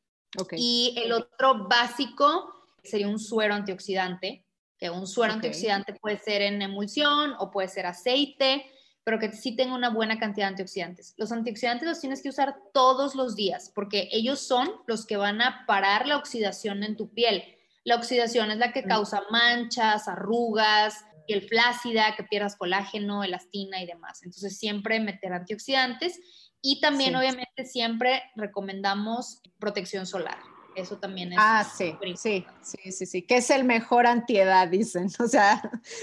Y el otro básico sería un suero antioxidante, que un suero antioxidante puede ser en emulsión o puede ser aceite, pero que sí tenga una buena cantidad de antioxidantes. Los antioxidantes los tienes que usar todos los días porque ellos son los que van a parar la oxidación en tu piel. La oxidación es la que causa manchas, arrugas, piel flácida, que pierdas colágeno, elastina y demás. Entonces, siempre meter antioxidantes y también, obviamente, siempre recomendamos protección solar. Eso también es. Ah, sí, sí, sí, sí, sí, que es el mejor antiedad, dicen. O sea,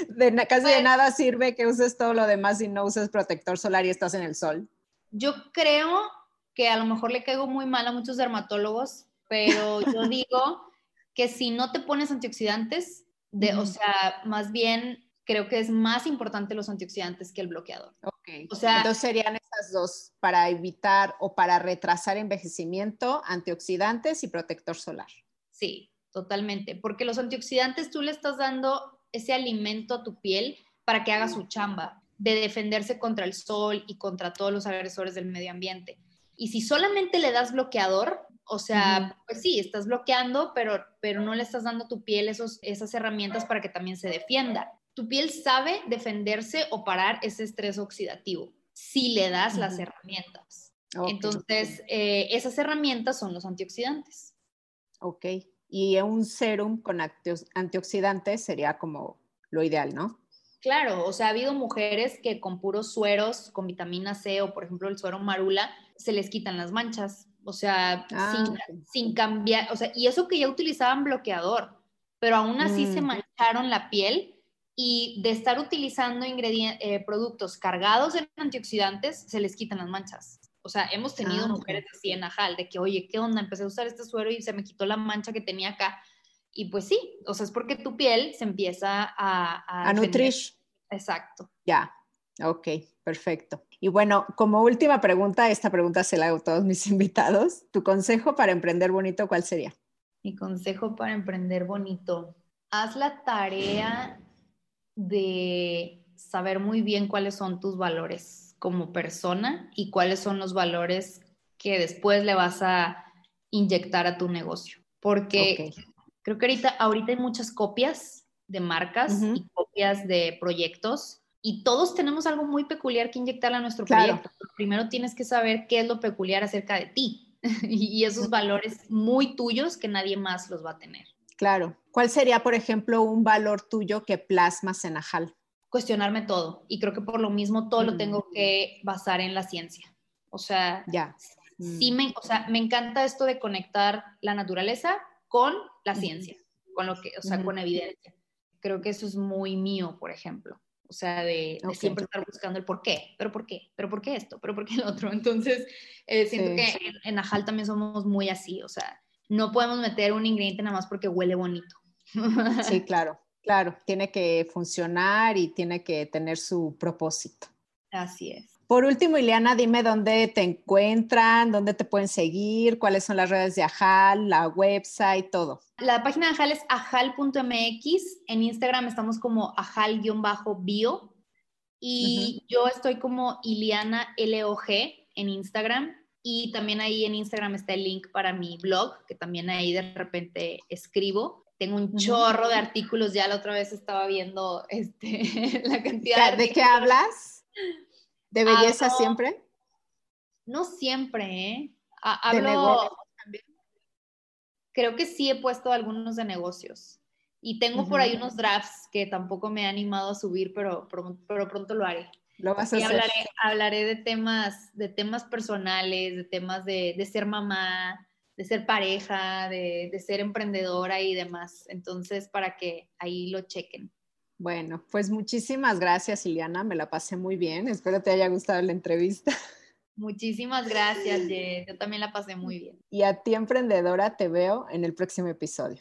de, casi de pues nada sirve que uses todo lo demás y no uses protector solar y estás en el sol. Yo creo que a lo mejor le caigo muy mal a muchos dermatólogos, pero yo digo que si no te pones antioxidantes, de, o sea, más bien creo que es más importante los antioxidantes que el bloqueador. Ok. O sea, entonces serían esas dos para evitar o para retrasar envejecimiento, antioxidantes y protector solar. Sí, totalmente, porque los antioxidantes tú le estás dando ese alimento a tu piel para que haga su chamba de defenderse contra el sol y contra todos los agresores del medio ambiente. Y si solamente le das bloqueador, o sea, pues sí, estás bloqueando, pero, pero no le estás dando a tu piel esos, esas herramientas para que también se defienda tu piel sabe defenderse o parar ese estrés oxidativo si le das las herramientas. Entonces, eh, esas herramientas son los antioxidantes. Ok. Y un serum con antioxidantes sería como lo ideal, ¿no? Claro, o sea, ha habido mujeres que con puros sueros, con vitamina C o por ejemplo el suero marula, se les quitan las manchas. O sea, sin, ah, sin, cambiar, o sea, y eso que ya utilizaban bloqueador, pero aún así se mm. mancharon la piel y de estar utilizando eh, productos cargados en antioxidantes, se les quitan las manchas. O sea, hemos tenido ah, mujeres así en Ajal, de que, oye, ¿qué onda? Empecé a usar este suero y se me quitó la mancha que tenía acá. Y pues sí, o sea, es porque tu piel se empieza a... A, nutrir. Exacto. Ya, ok, perfecto. Y bueno, como última pregunta, esta pregunta se la hago a todos mis invitados. ¿Tu consejo para emprender bonito cuál sería? Mi consejo para emprender bonito. Haz la tarea de saber muy bien cuáles son tus valores como persona y cuáles son los valores que después le vas a inyectar a tu negocio. Porque creo que ahorita, ahorita hay muchas copias de marcas y copias de proyectos y todos tenemos algo muy peculiar que inyectar a nuestro proyecto. Primero tienes que saber qué es lo peculiar acerca de ti y esos valores muy tuyos que nadie más los va a tener. Claro. ¿Cuál sería, por ejemplo, un valor tuyo que plasmas en Ajal? Cuestionarme todo. Y creo que por lo mismo todo lo mm. tengo que basar en la ciencia. O sea, ya. Sí mm. me, o sea, me encanta esto de conectar la naturaleza con la ciencia, con lo que, o sea, con evidencia. Creo que eso es muy mío, por ejemplo. O sea, de, siempre estar buscando el por qué, pero por qué, pero por qué esto, pero por qué el otro. Entonces, eh, siento que en, en Ajal también somos muy así, o sea, no podemos meter un ingrediente nada más porque huele bonito. Sí, claro, claro, tiene que funcionar y tiene que tener su propósito. Así es. Por último, Ileana, dime dónde te encuentran, dónde te pueden seguir, cuáles son las redes de Ajal, la website, todo. La página de Ajal es ajal.mx. En Instagram estamos como ajal-bio. Y yo estoy como Iliana LOG en Instagram. Y también ahí en Instagram está el link para mi blog, que también ahí de repente escribo. Tengo un chorro de artículos, ya la otra vez estaba viendo este, la cantidad de... ¿De qué hablas? ¿De belleza siempre? No siempre, ¿eh? Hablo... Creo que sí he puesto algunos de negocios. Y tengo por ahí unos drafts que tampoco me he animado a subir, pero, pero pronto lo haré. Lo vas a hacer. Hablaré, hablaré, de temas, de temas personales, de temas de, de ser mamá, de ser pareja, de, de, ser emprendedora y demás. Entonces, para que ahí lo chequen. Bueno, pues muchísimas gracias, Iliana. Me la pasé muy bien. Espero te haya gustado la entrevista. Muchísimas gracias, Yo también la pasé muy bien. Y a ti, emprendedora, te veo en el próximo episodio.